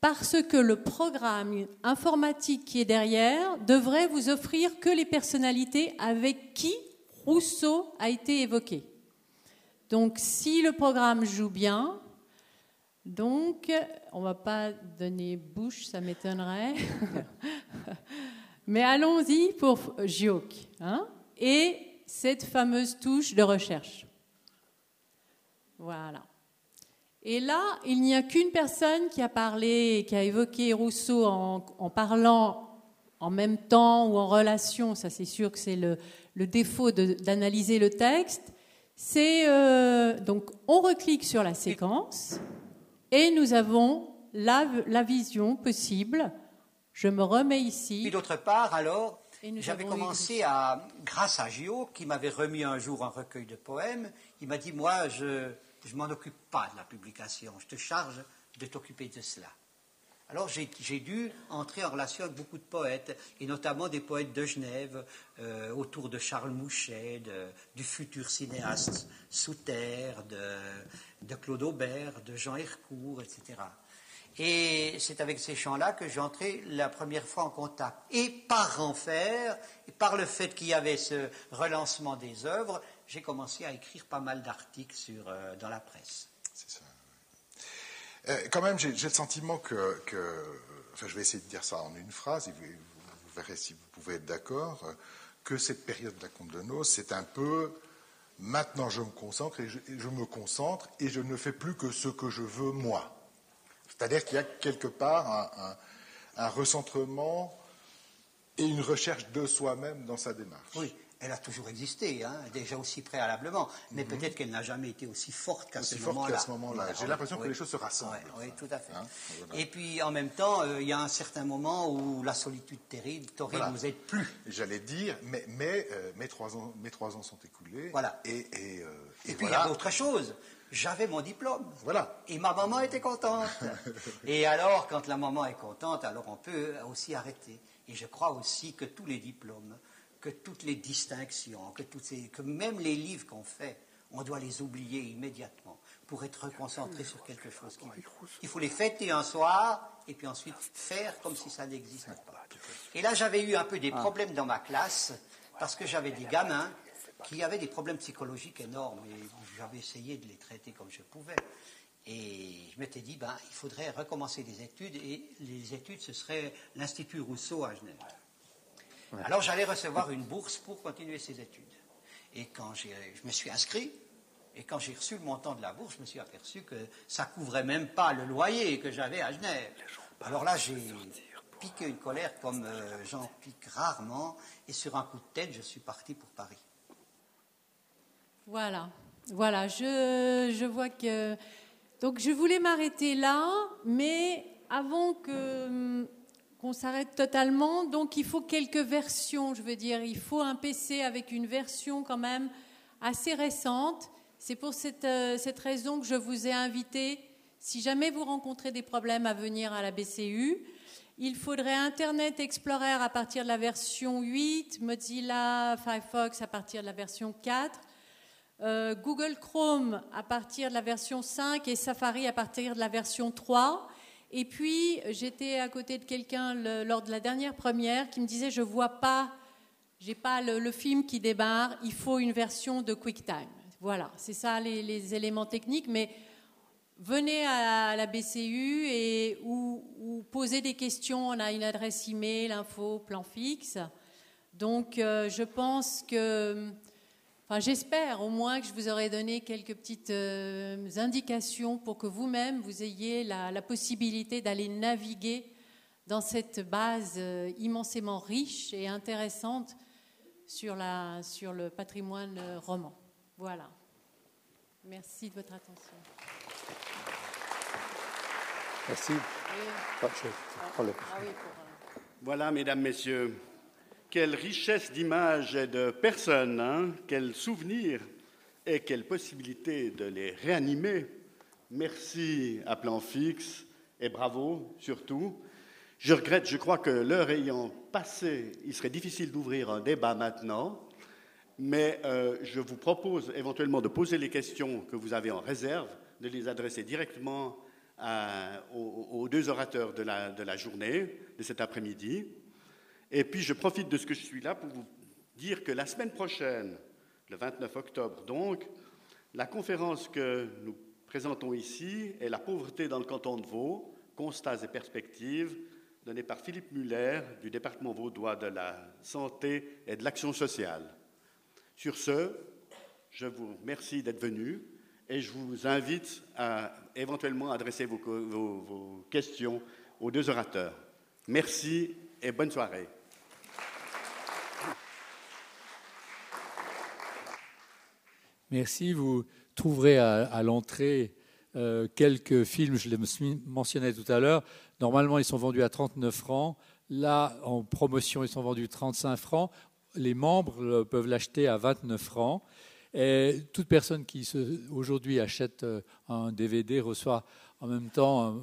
parce que le programme informatique qui est derrière devrait vous offrir que les personnalités avec qui Rousseau a été évoqué. Donc si le programme joue bien, donc on va pas donner bouche, ça m'étonnerait, mais allons-y pour Gioc hein, et cette fameuse touche de recherche. Voilà. Et là, il n'y a qu'une personne qui a parlé, qui a évoqué Rousseau en, parlant en même temps ou en relation, ça c'est sûr que c'est le, défaut d'analyser le texte. C'est euh, donc on reclique sur la séquence et nous avons la, la vision possible. Je me remets ici. Puis d'autre part, alors, j'avais commencé à, grâce à Gio, qui m'avait remis un jour un recueil de poèmes, il m'a dit, moi, je je ne m'en occupe pas de la publication, je te charge de t'occuper de cela. Alors j'ai dû entrer en relation avec beaucoup de poètes, et notamment des poètes de Genève, euh, autour de Charles Mouchet, du futur cinéaste Sous Terre, de, Claude Aubert, de Jean Hercourt, etc. Et c'est avec ces chants-là que j'ai la première fois en contact. Et par enfer, et par le fait qu'il y avait ce relancement des œuvres, j'ai commencé à écrire pas mal d'articles sur, euh, dans la presse. C'est ça. Euh, quand même, j'ai le sentiment que, enfin, je vais essayer de dire ça en une phrase, et vous, verrez si vous pouvez être d'accord, que cette période de la Comte de Nos, c'est un peu maintenant je me concentre et je, me concentre et je ne fais plus que ce que je veux moi. C'est-à-dire qu'il y a quelque part un, un, recentrement et une recherche de soi-même dans sa démarche. Oui, elle a toujours existé, hein, déjà aussi préalablement, mais mhm. peut-être qu'elle n'a jamais été aussi forte qu'à ce moment-là. moment J'ai l'impression que les choses se rassemblent. Oui, tout à fait. Hein, Et puis en même temps, euh, il y a un certain moment où la solitude terrible, torride ne vous aide plus. J'allais dire, mais, mais euh, mes, trois ans, mes trois ans sont écoulés. Voilà. Et, et, euh, et, puis il y a autre chose. J'avais mon diplôme. Voilà. Et ma maman était contente. et alors, quand la maman est contente, alors on peut aussi arrêter. Et je crois aussi que tous les diplômes que toutes les distinctions, que, toutes ces, que même les livres qu'on fait, on doit les oublier immédiatement pour être concentré sur quelque chose. Qui... Il faut les fêter un soir et puis ensuite faire comme si ça n'existait pas. Et là, j'avais eu un peu des problèmes dans ma classe parce que j'avais des gamins qui avaient des problèmes psychologiques énormes et j'avais essayé de les traiter comme je pouvais. Et je m'étais dit, ben, il faudrait recommencer des études et les études, ce serait l'Institut Rousseau à Genève. Alors j'allais recevoir une bourse pour continuer ses études. Et quand je me suis inscrit, et quand j'ai reçu le montant de la bourse, je me suis aperçu que ça couvrait même pas le loyer que j'avais à Genève. Alors là, j'ai piqué une colère comme euh, j'en pique rarement, et sur un coup de tête, je suis parti pour Paris. Voilà, voilà, je, je vois que... Donc je voulais m'arrêter là, mais avant que qu'on s'arrête totalement. Donc il faut quelques versions, je veux dire. Il faut un PC avec une version quand même assez récente. C'est pour cette, euh, cette, raison que je vous ai invité, si jamais vous rencontrez des problèmes à venir à la BCU, il faudrait Internet Explorer à partir de la version 8, Mozilla Firefox à partir de la version 4, euh, Google Chrome à partir de la version 5 et Safari à partir de la version 3. Et puis, j'étais à côté de quelqu'un lors de la dernière première qui me disait Je vois pas, j'ai pas le, film qui démarre, il faut une version de QuickTime. Voilà, c'est ça les, éléments techniques, mais venez à la BCU et ou, ou posez des questions. On a une adresse email, info, plan fixe. Donc, euh, je pense que j'espère au moins que je vous aurai donné quelques petites euh, indications pour que vous-même, vous ayez la, possibilité d'aller naviguer dans cette base euh, immensément riche et intéressante sur, la, sur le patrimoine euh, roman. Voilà. Merci de votre attention. Merci. Oui. Ah, je ah oui, pour, Voilà, mesdames, messieurs, quelle richesse d'images et de personnes, hein, quel souvenir et quelle possibilité de les réanimer. Merci à Plan Fixe et bravo surtout. Je regrette, je crois que l'heure ayant passé, il serait difficile d'ouvrir un débat maintenant, mais euh, je vous propose éventuellement de poser les questions que vous avez en réserve, de les adresser directement aux, deux orateurs de la, de la journée, de cet après-midi. Et puis je profite de ce que je suis là pour vous dire que la semaine prochaine, le 29 octobre donc, la conférence que nous présentons ici est La pauvreté dans le canton de Vaud, constats et perspectives, donnée par Philippe Muller du département vaudois de la santé et de l'action sociale. Sur ce, je vous remercie d'être venu et je vous invite à éventuellement adresser vos, vos questions aux deux orateurs. Merci et bonne soirée. Merci. Vous trouverez à, l'entrée euh, quelques films, je les mentionnais tout à l'heure. Normalement, ils sont vendus à 39 francs. Là, en promotion, ils sont vendus 35 francs. Les membres peuvent l'acheter à 29 francs. Et toute personne qui aujourd'hui achète euh, un DVD reçoit en même temps un,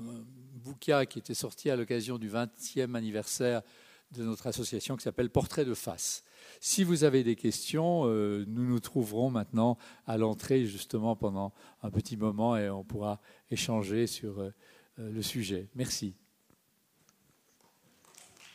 bouquin qui était sorti à l'occasion du 20e anniversaire de notre association qui s'appelle Portrait de face. Si vous avez des questions, euh, nous nous trouverons maintenant à l'entrée justement pendant un petit moment et on pourra échanger sur euh, le sujet. Merci.